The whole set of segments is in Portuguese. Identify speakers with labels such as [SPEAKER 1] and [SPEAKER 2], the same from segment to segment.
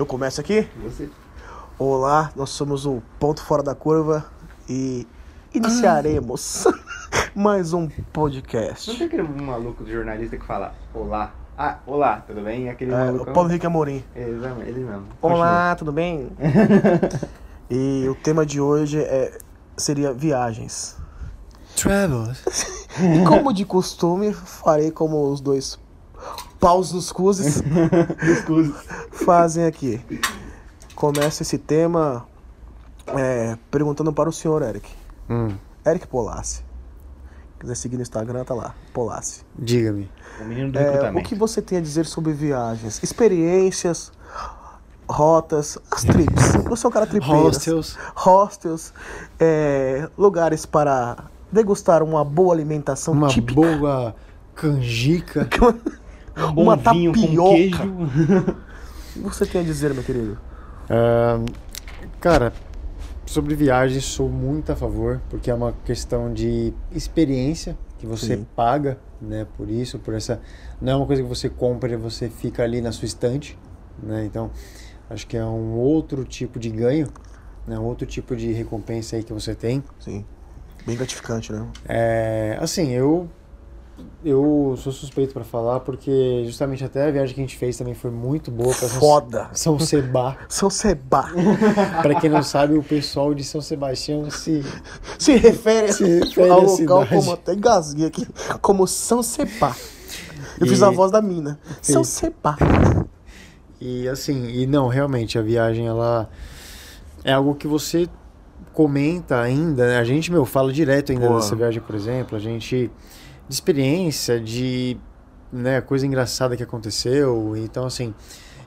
[SPEAKER 1] Eu começo aqui?
[SPEAKER 2] Você.
[SPEAKER 1] Olá, nós somos o Ponto Fora da Curva e iniciaremos mais um
[SPEAKER 2] Não
[SPEAKER 1] podcast.
[SPEAKER 2] tem aquele maluco de jornalista que fala olá? Ah, olá, tudo bem? Aquele
[SPEAKER 1] É,
[SPEAKER 2] maluco.
[SPEAKER 1] o Paulo Henrique Amorim.
[SPEAKER 2] Exatamente, ele mesmo.
[SPEAKER 1] Olá, tudo bem? e o tema de hoje é, seria viagens.
[SPEAKER 3] Travels.
[SPEAKER 1] E como de costume, farei como os dois paus nos cuzes
[SPEAKER 2] Desculpe.
[SPEAKER 1] fazem aqui. Começa esse tema é, perguntando para o senhor Eric.
[SPEAKER 3] Hum,
[SPEAKER 1] Eric Polassi. Quiser seguir no Instagram, tá lá. Polassi.
[SPEAKER 3] diga-me.
[SPEAKER 2] O menino do
[SPEAKER 1] É, o que você tem a dizer sobre viagens? Experiências, rotas, as trips. Você é um cara tripeiro.
[SPEAKER 3] Hostels.
[SPEAKER 1] Hostels, é, lugares para degustar uma boa alimentação
[SPEAKER 3] Uma
[SPEAKER 1] típica.
[SPEAKER 3] boa canjica.
[SPEAKER 2] Um
[SPEAKER 1] uma tapioca. O que você tem a dizer, meu querido?
[SPEAKER 3] Ahn, cara, sobre viagens sou muito a favor, porque é uma questão de experiência que você
[SPEAKER 1] Sim.
[SPEAKER 3] paga, né, por isso, por essa não é uma coisa que você compra e você fica ali na sua estante, né? Então, acho que é um outro tipo de ganho, né, um outro tipo de recompensa aí que você tem.
[SPEAKER 1] Sim. Bem gratificante, né?
[SPEAKER 3] É, assim, eu eu sou suspeito pra falar porque justamente até a viagem que a gente fez também foi muito boa para
[SPEAKER 1] Foda.
[SPEAKER 3] São Seba.
[SPEAKER 1] São Seba.
[SPEAKER 3] Pra quem não sabe, o pessoal de São Sebastião se
[SPEAKER 1] Se refere,
[SPEAKER 3] Se refere
[SPEAKER 1] ao local como até engasguei aqui, como São Seba. Eu fiz
[SPEAKER 3] E-
[SPEAKER 1] a voz da mina. São
[SPEAKER 3] Fez.
[SPEAKER 1] Seba.
[SPEAKER 3] e assim, e não, realmente a viagem ela é algo que você comenta ainda, né? a gente meu fala direto ainda
[SPEAKER 1] Boa.
[SPEAKER 3] dessa viagem, por exemplo, a gente de experiência, de né, coisa engraçada que aconteceu, então assim,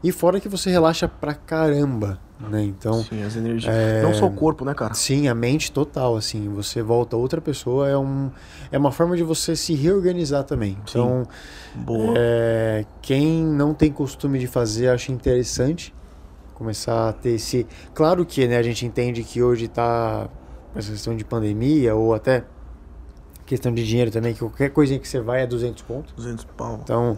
[SPEAKER 3] e fora que você relaxa pra caramba, né? Então,
[SPEAKER 1] Sim, as energias.
[SPEAKER 3] é,
[SPEAKER 1] Não só o corpo, né, cara?
[SPEAKER 3] Sim, a mente total, assim, você volta outra pessoa, é, um, é uma forma de você se reorganizar também.
[SPEAKER 1] Sim.
[SPEAKER 3] Então,
[SPEAKER 1] Boa.
[SPEAKER 3] é, quem não tem costume de fazer, acho interessante começar a ter esse... Claro que né, a gente entende que hoje tá essa questão de pandemia ou até questão de dinheiro também, que qualquer coisinha que você vai é 200 pontos.
[SPEAKER 1] 200 pau.
[SPEAKER 3] Então,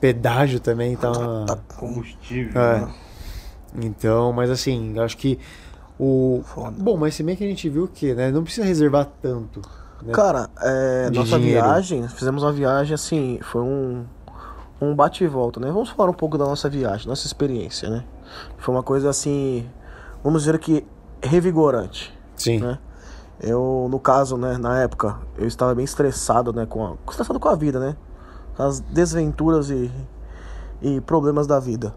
[SPEAKER 3] pedágio também tá...
[SPEAKER 1] Tá
[SPEAKER 2] Combustível.
[SPEAKER 3] É.
[SPEAKER 2] né?
[SPEAKER 3] Então, mas assim, acho que o.
[SPEAKER 1] Foda.
[SPEAKER 3] Bom, mas se bem que a gente viu que, né? Não precisa reservar tanto. Né?
[SPEAKER 1] Cara, é, nossa
[SPEAKER 3] dinheiro.
[SPEAKER 1] viagem, fizemos uma viagem assim, foi um, um bate e volta, né? Vamos falar um pouco da nossa viagem, nossa experiência, né? Foi uma coisa assim, vamos dizer que revigorante,
[SPEAKER 3] Sim.
[SPEAKER 1] né? Eu, no caso, né, na época, eu estava bem estressado, né, com a, estressado com a vida, né? Com as desventuras e, e problemas da vida.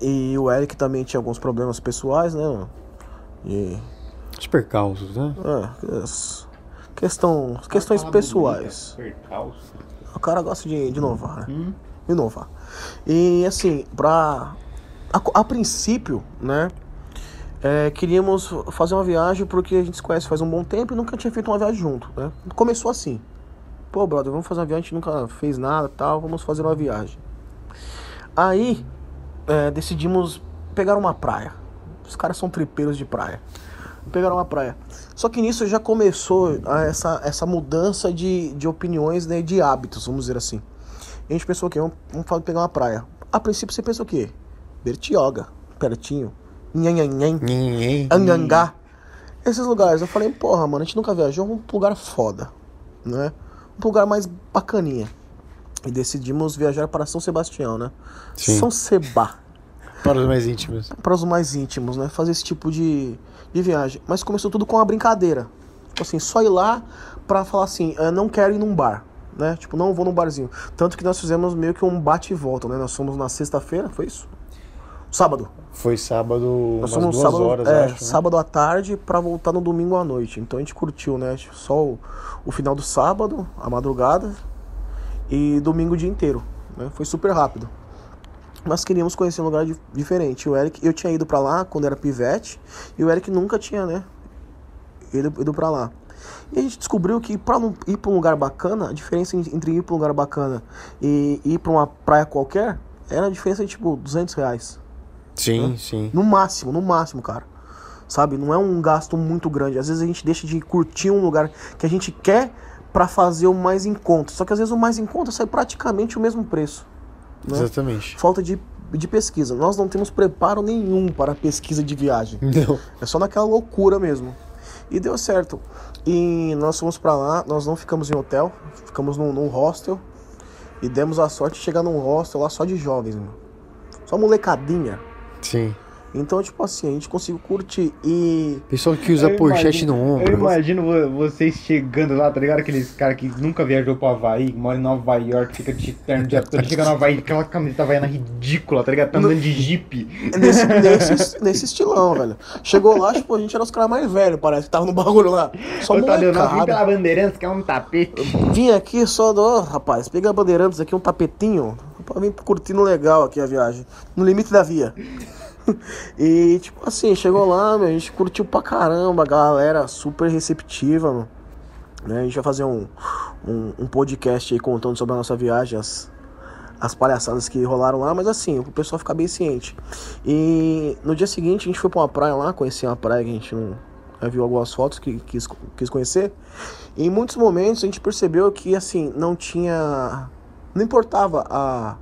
[SPEAKER 1] E o Eric também tinha alguns problemas pessoais, né? E
[SPEAKER 3] Os percalços, né?
[SPEAKER 1] é, as- questão, questões pessoais.
[SPEAKER 2] bonita, percalço.
[SPEAKER 1] O cara gosta de, de inovar, né?
[SPEAKER 2] Hum?
[SPEAKER 1] Inovar. E assim, pra. A, a princípio, né? É, queríamos fazer uma viagem porque a gente se conhece faz um bom tempo e nunca tinha feito uma viagem junto, né? Começou assim. Pô, brother, vamos fazer uma viagem, a gente nunca fez nada tal, vamos fazer uma viagem. Aí é, decidimos pegar uma praia. Os caras são tripeiros de praia. Pegaram uma praia. Só que nisso já começou a essa, essa mudança de, de opiniões, né, de hábitos, vamos dizer assim. A gente pensou o quê? Vamos, vamos pegar uma praia. A princípio você pensa o quê? Bertioga, pertinho. Nhanhanhan,
[SPEAKER 3] Ninguém.
[SPEAKER 1] Angangá. Esses lugares. Eu falei, porra, mano, a gente nunca viajou, um lugar foda, né? Um lugar mais bacaninha. E decidimos viajar para São Sebastião, né?
[SPEAKER 3] Sim.
[SPEAKER 1] São Seba
[SPEAKER 3] Para os mais íntimos.
[SPEAKER 1] para os mais íntimos, né? Fazer esse tipo de, de viagem. Mas começou tudo com uma brincadeira. Tipo assim, só ir lá pra falar assim, "Ah, não quero ir num bar, né? Tipo, não vou num barzinho. Tanto que nós fizemos meio que um bate e volta, né? Nós fomos na sexta-feira, foi isso? Sábado.
[SPEAKER 3] Foi sábado, umas
[SPEAKER 1] Nós fomos
[SPEAKER 3] duas
[SPEAKER 1] sábado,
[SPEAKER 3] horas,
[SPEAKER 1] é,
[SPEAKER 3] acho. né?
[SPEAKER 1] sábado à tarde pra voltar no domingo à noite. Então a gente curtiu, né? Só o, o final do sábado, a madrugada e domingo o dia inteiro. Né? Foi super rápido. Mas queríamos conhecer um lugar di- diferente. O Eric, eu tinha ido pra lá quando era pivete e o Eric nunca tinha, né? Ido, ido pra lá. E a gente descobriu que pra não ir pra um lugar bacana, a diferença en- entre ir pra um lugar bacana e ir pra uma praia qualquer era a diferença de tipo 200 reais.
[SPEAKER 3] Sim, sim.
[SPEAKER 1] No máximo, no máximo, cara. Sabe? Não é um gasto muito grande. Às vezes a gente deixa de curtir um lugar que a gente quer pra fazer o mais em conta. Só que às vezes o mais em conta sai praticamente o mesmo preço. Né?
[SPEAKER 3] Exatamente.
[SPEAKER 1] Falta de de pesquisa. Nós não temos preparo nenhum para pesquisa de viagem.
[SPEAKER 3] Não.
[SPEAKER 1] É só naquela loucura mesmo. E deu certo. E nós fomos pra lá, nós não ficamos em hotel, ficamos num, num hostel. E demos a sorte de chegar num hostel lá só de jovens, mano. Só molecadinha.
[SPEAKER 3] Sim.
[SPEAKER 1] Então, tipo assim, a gente conseguiu curtir. E
[SPEAKER 3] Pessoal que usa
[SPEAKER 2] Eu
[SPEAKER 3] pochete
[SPEAKER 2] imagino-
[SPEAKER 3] no
[SPEAKER 2] Eu
[SPEAKER 3] ombro.
[SPEAKER 2] imagino vo- vocês chegando lá, tá ligado? Aqueles caras que nunca viajou pro Havaí, mora em Nova York, fica de terno dia todo, chega no Havaí, aquela camiseta havaiana ridícula, tá ligado? Tá andando de jeep.
[SPEAKER 1] é nesse, nesse, nesse estilão, velho. Chegou lá, tipo, a gente era os caras mais velhos, parece que tava no bagulho lá. Só
[SPEAKER 2] Ô, vim
[SPEAKER 1] molecada.
[SPEAKER 2] pela Bandeirantes, que é um tapete.
[SPEAKER 1] Vim aqui só do. Ô, rapaz, peguei a Bandeirantes aqui, um tapetinho. Pra vir curtindo legal aqui a viagem. No limite da via. e, tipo assim, chegou lá, meu, a gente curtiu pra caramba, a galera super receptiva, mano. Né, a gente vai fazer um, um, um podcast aí contando sobre a nossa viagem, as, as palhaçadas que rolaram lá, mas assim, o pessoal ficar bem ciente. E no dia seguinte a gente foi pra uma praia lá, conheci uma praia que a gente não. viu algumas fotos que quis, quis conhecer. E em muitos momentos a gente percebeu que assim, não tinha. Não importava a.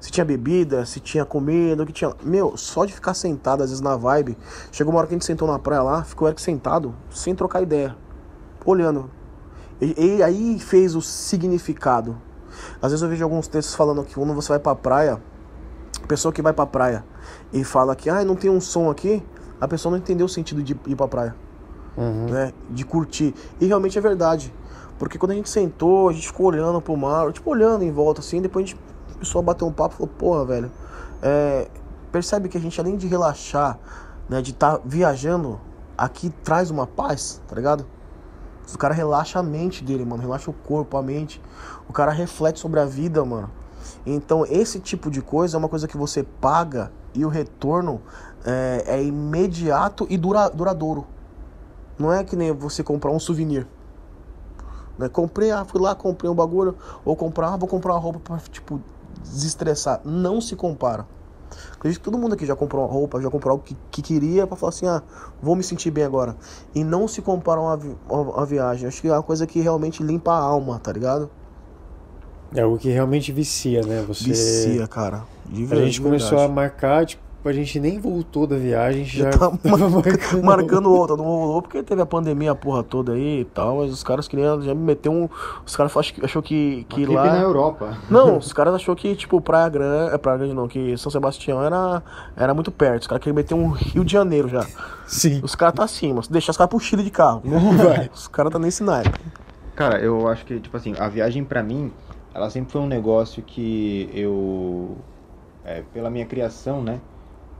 [SPEAKER 1] Se tinha bebida, se tinha comida, o que tinha. Meu, só de ficar sentado, às vezes na vibe. Chegou uma hora que a gente sentou na praia lá, ficou Eric sentado, sem trocar ideia. Olhando. E, e aí fez o significado. Às vezes eu vejo alguns textos falando que quando você vai pra praia, a pessoa que vai pra praia e fala que ah, não tem um som aqui, a pessoa não entendeu o sentido de ir pra praia
[SPEAKER 3] Uhum.
[SPEAKER 1] né? De curtir. E realmente é verdade. Porque quando a gente sentou, a gente ficou olhando pro mar, tipo, olhando em volta assim, depois a gente a bater um papo e falou, porra, velho, é, percebe que a gente, além de relaxar, né, de estar viajando, aqui traz uma paz, tá ligado? O cara relaxa a mente dele, mano, relaxa o corpo, a mente. O cara reflete sobre a vida, mano. Então, esse tipo de coisa é uma coisa que você paga e o retorno é, é imediato e dura, duradouro. Não é que nem você comprar um souvenir. Né? Comprei, ah, fui lá, comprei um bagulho. Ou comprar, ah, vou comprar uma roupa pra, tipo, desestressar. Não se compara. Acredito que todo mundo aqui já comprou uma roupa, já comprou algo que, que queria pra falar assim, ah, vou me sentir bem agora. E não se compara a uma, vi- a- a viagem. Acho que é uma coisa que realmente limpa a alma, tá ligado?
[SPEAKER 3] É algo que realmente vicia, né? Você.
[SPEAKER 1] Vicia, cara.
[SPEAKER 3] A gente começou a marcar, tipo, a gente nem voltou da viagem, a já.
[SPEAKER 1] Já tá
[SPEAKER 3] tava
[SPEAKER 1] mar- marcando outra, não rolou porque teve a pandemia a porra toda aí e tal, mas os caras queriam já me meter um. Os caras achou que, achou que,
[SPEAKER 2] trip
[SPEAKER 1] lá.
[SPEAKER 2] na Europa.
[SPEAKER 1] Não, os caras achou que, tipo, Praia Grande. É Praia Grande não, que São Sebastião era, era muito perto. Os caras queriam meter um Rio de Janeiro já.
[SPEAKER 3] Sim.
[SPEAKER 1] Os caras tá acima. Se deixar os caras pro Chile de carro.
[SPEAKER 3] Não vai.
[SPEAKER 1] Os caras tá nesse naipe.
[SPEAKER 2] Cara, eu acho que, tipo assim, a viagem pra mim, ela sempre foi um negócio que eu, é, pela minha criação, né,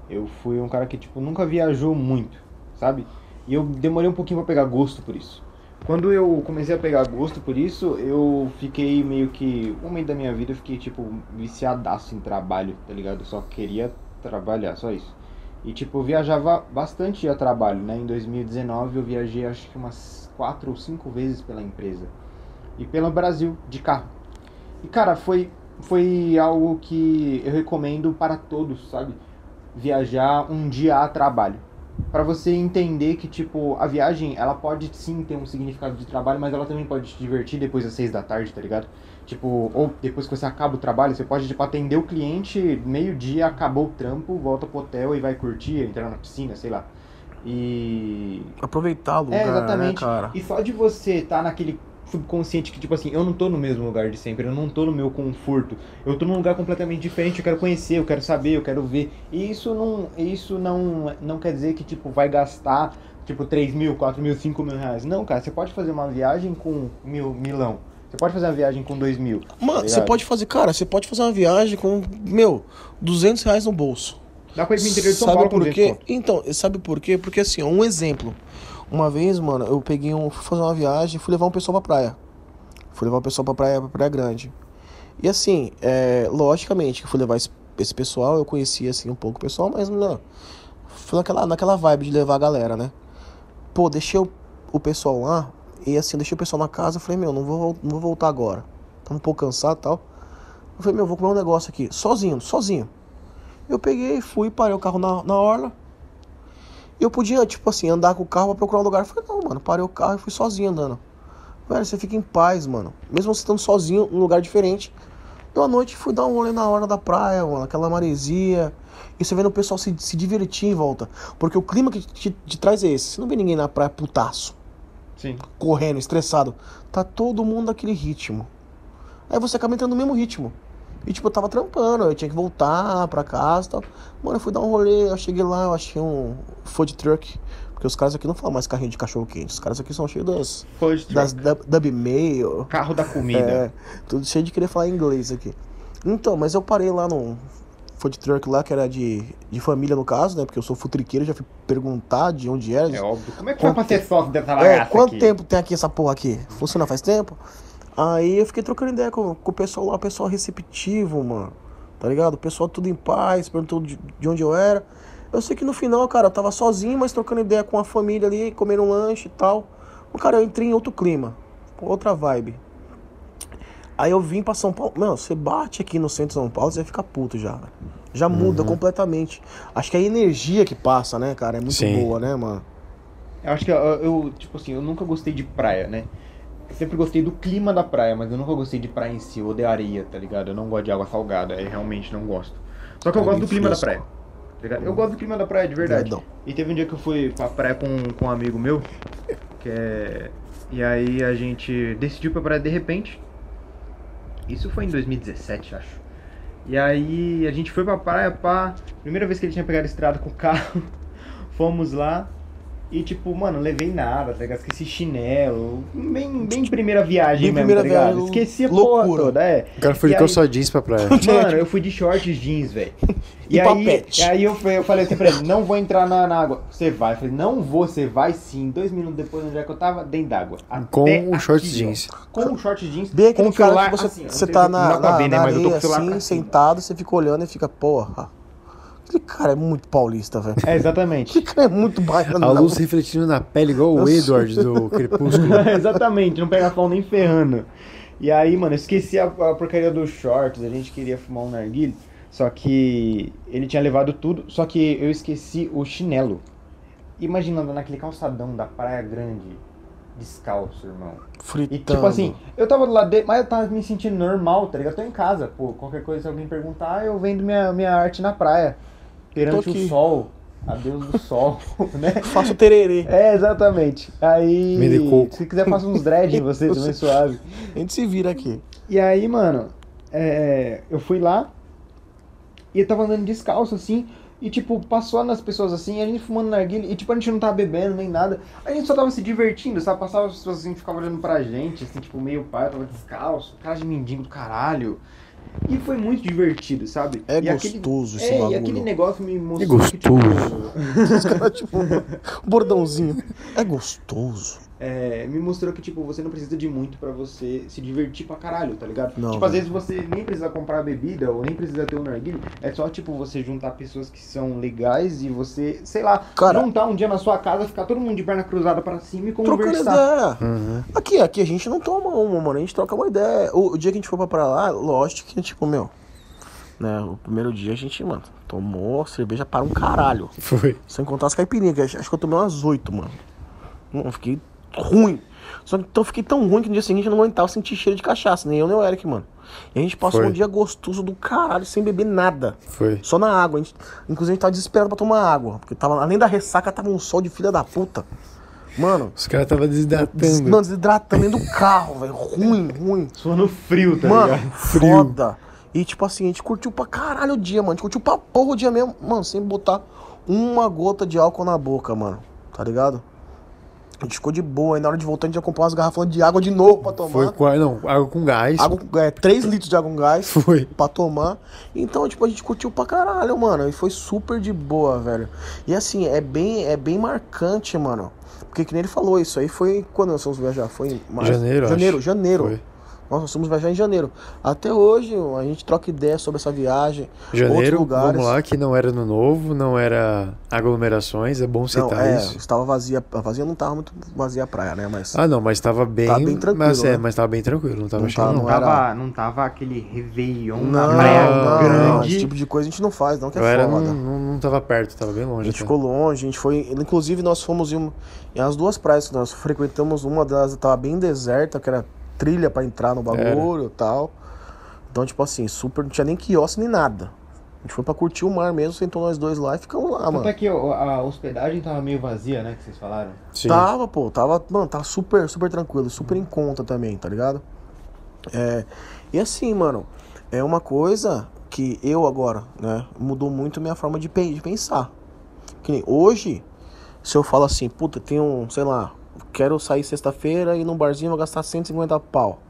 [SPEAKER 2] eu fui um cara que, tipo, nunca viajou muito, sabe? E eu demorei um pouquinho pra pegar gosto por isso. Quando eu comecei a pegar gosto por isso, eu fiquei meio que, um momento da minha vida, eu fiquei, tipo, viciadaço em trabalho, tá ligado? Eu só queria trabalhar, só isso. E, tipo, eu viajava bastante a trabalho, né? Em 2019 eu viajei acho que umas quatro ou cinco vezes pela empresa. E pelo Brasil, de carro. E, cara, foi, foi algo que eu recomendo para todos, sabe? Viajar um dia a trabalho. Pra você entender que, tipo, a viagem, ela pode sim ter um significado de trabalho, mas ela também pode te divertir depois das seis da tarde, tá ligado? Tipo, ou depois que você acaba o trabalho, você pode, tipo, atender o cliente, meio-dia, acabou o trampo, volta pro hotel e vai curtir, entrar na piscina, sei lá. E.
[SPEAKER 1] Aproveitar o lugar,
[SPEAKER 2] É, exatamente.
[SPEAKER 1] né, cara?
[SPEAKER 2] E só de você estar naquele subconsciente que, tipo assim, eu não tô no mesmo lugar de sempre, eu não tô no meu conforto, eu tô num lugar completamente diferente, eu quero conhecer, eu quero saber, eu quero ver. E isso não, isso não, não quer dizer que, tipo, vai gastar, tipo, 3 mil, 4 mil, 5 mil reais. Não, cara, você pode fazer uma viagem com mil, milão. Você pode fazer uma viagem com 2 mil.
[SPEAKER 1] Mano,
[SPEAKER 2] tá
[SPEAKER 1] você
[SPEAKER 2] ligado?
[SPEAKER 1] pode fazer, cara, você pode fazer uma viagem com, meu, 200 reais no bolso.
[SPEAKER 2] Dá pra ir pro interior de São
[SPEAKER 1] sabe
[SPEAKER 2] Paulo
[SPEAKER 1] por
[SPEAKER 2] 200
[SPEAKER 1] quê? Então, sabe por quê? Porque assim, um exemplo. Uma vez, mano, eu peguei um. Fui fazer uma viagem fui levar um pessoal pra praia. Fui levar o pessoal pra praia, pra Praia Grande. E assim, é, logicamente que fui levar esse, esse pessoal, eu conhecia assim um pouco o pessoal, mas não. Fui naquela, naquela vibe de levar a galera, né? Pô, deixei o, o pessoal lá, e assim, deixei o pessoal na casa, falei, meu, não vou, não vou voltar agora. Tava um pouco cansado e tal. Eu falei, meu, vou comer um negócio aqui, sozinho, sozinho. Eu peguei, fui, parei o carro na, na orla. Eu podia, tipo assim, andar com o carro pra procurar um lugar. Eu falei, não, mano, parei o carro e fui sozinho andando. Velho, você fica em paz, mano. Mesmo você estando sozinho num lugar diferente. Eu à noite fui dar um rolê na hora da praia, mano, aquela maresia. E você vendo o pessoal se, se divertir em volta. Porque o clima que te, te traz é esse. Você não vê ninguém na praia putaço,
[SPEAKER 2] Sim.
[SPEAKER 1] correndo, estressado. Tá todo mundo naquele ritmo. Aí você acaba entrando no mesmo ritmo. E tipo, eu tava trampando, eu tinha que voltar pra casa e tal. Mano, eu fui dar um rolê, eu cheguei lá, eu achei um food truck. Porque os caras aqui não falam mais carrinho de cachorro quente. Os caras aqui são cheios das,
[SPEAKER 2] Food truck.
[SPEAKER 1] das dub, mail.
[SPEAKER 2] Carro da comida.
[SPEAKER 1] É, tudo cheio de querer falar inglês aqui. Então, mas eu parei lá no food truck lá, que era de, de família no caso, né? Porque eu sou futriqueiro, já fui perguntar de onde era.
[SPEAKER 2] É, óbvio. Como é que
[SPEAKER 1] Quanto
[SPEAKER 2] foi pra ser sócio dessa
[SPEAKER 1] É,
[SPEAKER 2] bagaça
[SPEAKER 1] quanto
[SPEAKER 2] aqui?
[SPEAKER 1] tempo tem aqui essa porra aqui? Funciona faz tempo? Aí eu fiquei trocando ideia com, com o pessoal lá, o pessoal receptivo, mano. Tá ligado? O pessoal tudo em paz, perguntou de, de onde eu era. Eu sei que no final, cara, eu tava sozinho, mas trocando ideia com a família ali, comendo um lanche e tal. Mas, cara, eu entrei em outro clima, outra vibe. Aí eu vim pra São Paulo. Não, você bate aqui no centro de São Paulo, você fica puto já. velho. Já muda completamente. Acho que a energia que passa, né, cara, é muito
[SPEAKER 3] Sim.
[SPEAKER 1] boa, né, mano?
[SPEAKER 2] Eu acho que eu, eu, tipo assim, eu nunca gostei de praia, né? Eu sempre gostei do clima da praia, mas eu nunca gostei de praia em si, eu odeio areia, tá ligado? Eu não gosto de água salgada, eu realmente não gosto. Só que eu
[SPEAKER 1] É
[SPEAKER 2] gosto do clima da
[SPEAKER 1] fresco.
[SPEAKER 2] praia. tá ligado? Eu gosto do clima da praia, de verdade.
[SPEAKER 1] Verdão.
[SPEAKER 2] E teve um dia que eu fui pra praia com, com um amigo meu, que é. E aí a gente decidiu pra praia de repente. Isso foi em 2017, acho. E aí a gente foi pra praia, pá. Primeira vez que ele tinha pegado estrada com o carro. Fomos lá. E tipo, mano, levei nada, tá ligado? Esqueci chinelo. Bem, bem primeira viagem
[SPEAKER 1] Bem
[SPEAKER 2] mesmo,
[SPEAKER 1] primeira
[SPEAKER 2] tá ligado?
[SPEAKER 1] viagem,
[SPEAKER 2] Esqueci a
[SPEAKER 1] loucura.
[SPEAKER 2] porra toda, é.
[SPEAKER 3] O cara foi
[SPEAKER 2] E
[SPEAKER 3] de
[SPEAKER 2] aí-
[SPEAKER 3] calça jeans pra praia.
[SPEAKER 2] Mano, eu fui de shorts jeans, velho. E,
[SPEAKER 1] E
[SPEAKER 2] aí,
[SPEAKER 1] papete.
[SPEAKER 2] e aí eu, eu falei assim pra ele, não vou entrar na, na água. Você vai. Eu falei, não vou, você vai sim. Dois minutos depois, onde é que eu tava? Dentro d'água.
[SPEAKER 3] Com shorts
[SPEAKER 2] aqui, ó.
[SPEAKER 3] jeans.
[SPEAKER 2] Com o short jeans.
[SPEAKER 1] Bem
[SPEAKER 2] com
[SPEAKER 1] aquele
[SPEAKER 2] o
[SPEAKER 1] cara
[SPEAKER 2] celular
[SPEAKER 1] que você,
[SPEAKER 2] assim,
[SPEAKER 1] você tá na, na,
[SPEAKER 2] ver, né,
[SPEAKER 1] na
[SPEAKER 2] mas eu tô com
[SPEAKER 1] areia assim,
[SPEAKER 2] cima.
[SPEAKER 1] sentado, você fica olhando e fica, porra. Aquele cara é muito paulista, velho.
[SPEAKER 2] É, exatamente.
[SPEAKER 1] Aquele cara é muito baiano.
[SPEAKER 3] A
[SPEAKER 1] não.
[SPEAKER 3] luz refletindo na pele, igual o. Edward do Crepúsculo.
[SPEAKER 2] Exatamente, não pega sol nem ferrando. E aí, mano, eu esqueci a, a porcaria dos shorts, a gente queria fumar um narguilho, só que ele tinha levado tudo, só que eu esqueci o chinelo. Imagina naquele calçadão da Praia Grande, descalço, irmão.
[SPEAKER 1] Fritando.
[SPEAKER 2] E tipo assim, eu tava do lado dele, mas eu tava me sentindo normal, tá ligado? Eu tô em casa, pô, qualquer coisa se alguém perguntar, eu vendo minha, minha arte na praia, perante o sol, a Deus do sol, né?
[SPEAKER 1] Faço tererê.
[SPEAKER 2] É, exatamente. Aí, se quiser, faça uns dread em você também, suave.
[SPEAKER 1] A gente se vira aqui.
[SPEAKER 2] E aí, mano, é, eu fui lá e eu tava andando descalço, assim, e, tipo, passou nas pessoas, assim, a gente fumando narguilha, e, tipo, a gente não tava bebendo nem nada, a gente só tava se divertindo, sabe? Passava as pessoas, assim, ficavam olhando pra gente, assim, tipo, meio pai, eu tava descalço, cara de mendigo do caralho. E foi muito divertido, sabe?
[SPEAKER 1] É
[SPEAKER 2] e aquele-
[SPEAKER 1] gostoso esse
[SPEAKER 2] é, e
[SPEAKER 1] bagulho.
[SPEAKER 2] aquele negócio me
[SPEAKER 3] É
[SPEAKER 2] mostrou que, tipo,
[SPEAKER 1] Os caras, tipo, bordãozinho. É gostoso.
[SPEAKER 2] É, me mostrou que, tipo, você não precisa de muito pra você se divertir pra caralho, tá ligado?
[SPEAKER 1] Não,
[SPEAKER 2] tipo, às vezes você nem precisa comprar bebida ou nem precisa ter um narguilho. É só, tipo, você juntar pessoas que são legais e você, sei lá,
[SPEAKER 1] Cara-
[SPEAKER 2] juntar um dia na sua casa, ficar todo mundo de perna cruzada pra cima e conversar.
[SPEAKER 1] ideia.
[SPEAKER 3] Uhum.
[SPEAKER 1] Aqui, aqui a gente não toma uma, mano. A gente troca uma ideia. O, o dia que a gente foi pra lá, lógico que, tipo, meu. Né, o primeiro dia a gente, mano, tomou cerveja para um caralho.
[SPEAKER 3] Foi.
[SPEAKER 1] Sem contar as caipirinhas, que acho acho que eu tomei umas oito, mano. Não, fiquei ruim. Só que então eu fiquei tão ruim que no dia seguinte eu não aguentava sentir cheiro de cachaça, nem eu nem o Eric, mano. E a gente passou
[SPEAKER 3] Foi.
[SPEAKER 1] um dia gostoso do caralho, sem beber nada.
[SPEAKER 3] Foi.
[SPEAKER 1] Só na água. A gente, inclusive a gente tava desesperado pra tomar água. Porque tava, além da ressaca, tava um sol de filha da puta. Mano,
[SPEAKER 3] Os caras estavam
[SPEAKER 1] des,
[SPEAKER 3] desidratando.
[SPEAKER 1] não, desidratando dentro do carro, velho. Ruim, ruim.
[SPEAKER 2] Suando frio, tá
[SPEAKER 1] Mano,
[SPEAKER 2] ligado?
[SPEAKER 1] foda. E tipo assim, a gente curtiu pra caralho o dia, mano. A gente curtiu pra porra o dia mesmo, mano, sem botar uma gota de álcool na boca, mano. Tá ligado? A gente ficou de boa, aí na hora de voltar a gente ia comprar umas garrafões de água de novo pra tomar.
[SPEAKER 3] Foi quase. Não, água com gás.
[SPEAKER 1] Água, é, 3 litros de água com gás
[SPEAKER 3] Foi.
[SPEAKER 1] pra tomar. Então, tipo, a gente curtiu pra caralho, mano. E foi super de boa, velho. E assim, é bem, é bem marcante, mano. Porque que nem ele falou, isso aí foi quando nós fomos viajar? Foi em março?
[SPEAKER 3] Janeiro, acho.
[SPEAKER 1] Janeiro, janeiro.
[SPEAKER 3] Foi.
[SPEAKER 1] Nós nós fomos viajar em janeiro. Até hoje, a gente troca ideia sobre essa viagem. outros
[SPEAKER 3] Janeiro,
[SPEAKER 1] lugares.
[SPEAKER 3] vamos lá, que não era no novo, não era aglomerações, é bom
[SPEAKER 1] Não,
[SPEAKER 3] citar
[SPEAKER 1] é,
[SPEAKER 3] isso.
[SPEAKER 1] estava vazia. A vazia não tava muito vazia a praia, né? Mas.
[SPEAKER 3] Ah, não, mas tava bem.
[SPEAKER 1] Tá bem tranquilo,
[SPEAKER 3] Mas, é,
[SPEAKER 1] né?
[SPEAKER 3] mas tava bem tranquilo, não tava
[SPEAKER 1] Não
[SPEAKER 3] cheio,
[SPEAKER 1] tá,
[SPEAKER 3] não.
[SPEAKER 2] Não
[SPEAKER 1] era-
[SPEAKER 2] tava, não tava aquele Réveillon
[SPEAKER 1] não,
[SPEAKER 2] na praia
[SPEAKER 1] não, não,
[SPEAKER 2] grande.
[SPEAKER 1] Esse tipo de coisa a gente não faz, não, que é
[SPEAKER 3] Eu era,
[SPEAKER 1] foda.
[SPEAKER 3] não, não, não tava perto, tava bem
[SPEAKER 1] A
[SPEAKER 3] longe.
[SPEAKER 1] gente
[SPEAKER 3] até.
[SPEAKER 1] ficou longe, a gente foi. Inclusive, nós fomos em, um- em as duas praias que nós frequentamos, uma delas tava bem deserta, que era trilha pra entrar no bagulho e tal. Então, tipo assim, super, não tinha nem quiosque nem nada. A gente foi pra curtir o mar mesmo, sentou nós dois lá e ficamos lá,
[SPEAKER 2] Tanto
[SPEAKER 1] mano.
[SPEAKER 2] é que a hospedagem tava meio vazia, né? Que vocês falaram.
[SPEAKER 3] Sim.
[SPEAKER 1] Tava, pô, tava, mano, tava super, super tranquilo, super em conta também, tá ligado? É, e assim, mano, é uma coisa que eu agora, né, mudou muito minha forma de pensar. Que nem hoje, se eu falo assim, puta, tem um, sei lá, quero sair sexta-feira e ir num barzinho vou gastar 150 pau.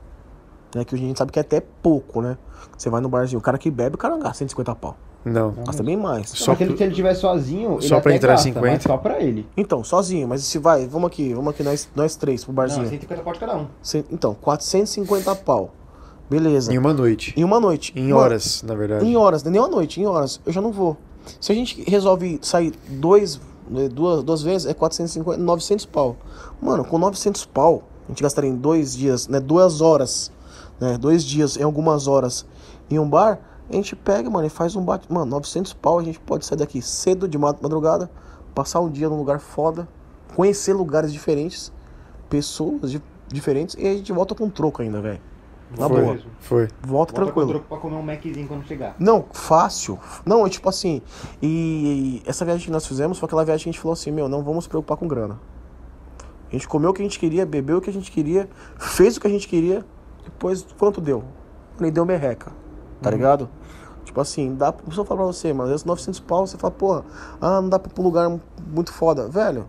[SPEAKER 1] Né, que hoje a gente sabe que é até pouco, né? Você vai no barzinho, o cara que bebe, o cara não gasta 150 pau.
[SPEAKER 3] Não.
[SPEAKER 1] Gasta bem mais.
[SPEAKER 3] Só
[SPEAKER 2] se ele, se ele estiver sozinho, ele
[SPEAKER 3] só pra
[SPEAKER 2] até
[SPEAKER 3] entrar
[SPEAKER 2] gasta,
[SPEAKER 3] 50?
[SPEAKER 2] mas só pra ele.
[SPEAKER 1] Então, sozinho, mas se vai, vamos aqui, vamos aqui, nós, nós três pro
[SPEAKER 2] Não,
[SPEAKER 1] barzinho.
[SPEAKER 2] 150 pode cada um.
[SPEAKER 1] Então, 450 pau. Beleza.
[SPEAKER 3] Em uma noite.
[SPEAKER 1] Em uma noite.
[SPEAKER 3] Em
[SPEAKER 1] Mano,
[SPEAKER 3] horas, na verdade.
[SPEAKER 1] Em horas, nem uma noite, em horas. Eu já não vou. Se a gente resolve sair dois, duas, duas vezes, é 450, 900 pau. Mano, com 900 pau, a gente gastaria em dois dias, né? Duas horas, né? Dois dias, em algumas horas, em um bar. A gente pega, mano, e faz um bate. Mano, 900 pau, a gente pode sair daqui cedo, de ma- madrugada, passar um dia num lugar foda, conhecer lugares diferentes, pessoas di- diferentes, e a gente volta com troco ainda, velho. Na
[SPEAKER 3] foi,
[SPEAKER 1] boa.
[SPEAKER 3] Foi.
[SPEAKER 1] Volta
[SPEAKER 2] Volta com
[SPEAKER 1] tranquilo.
[SPEAKER 2] troco pra comer um Maczinho quando chegar.
[SPEAKER 1] Não, fácil. Não, é tipo assim. E essa viagem que nós fizemos foi aquela viagem que a gente falou assim: meu, não vamos se preocupar com grana. A gente comeu o que a gente queria, bebeu o que a gente queria, fez o que a gente queria, depois quanto deu? Nem deu merreca, tá ligado? Tipo assim, dá pra. Eu falar pra você, mano, esses 900 pau, você fala, porra, ah, não dá pra ir pra um lugar muito foda. Velho,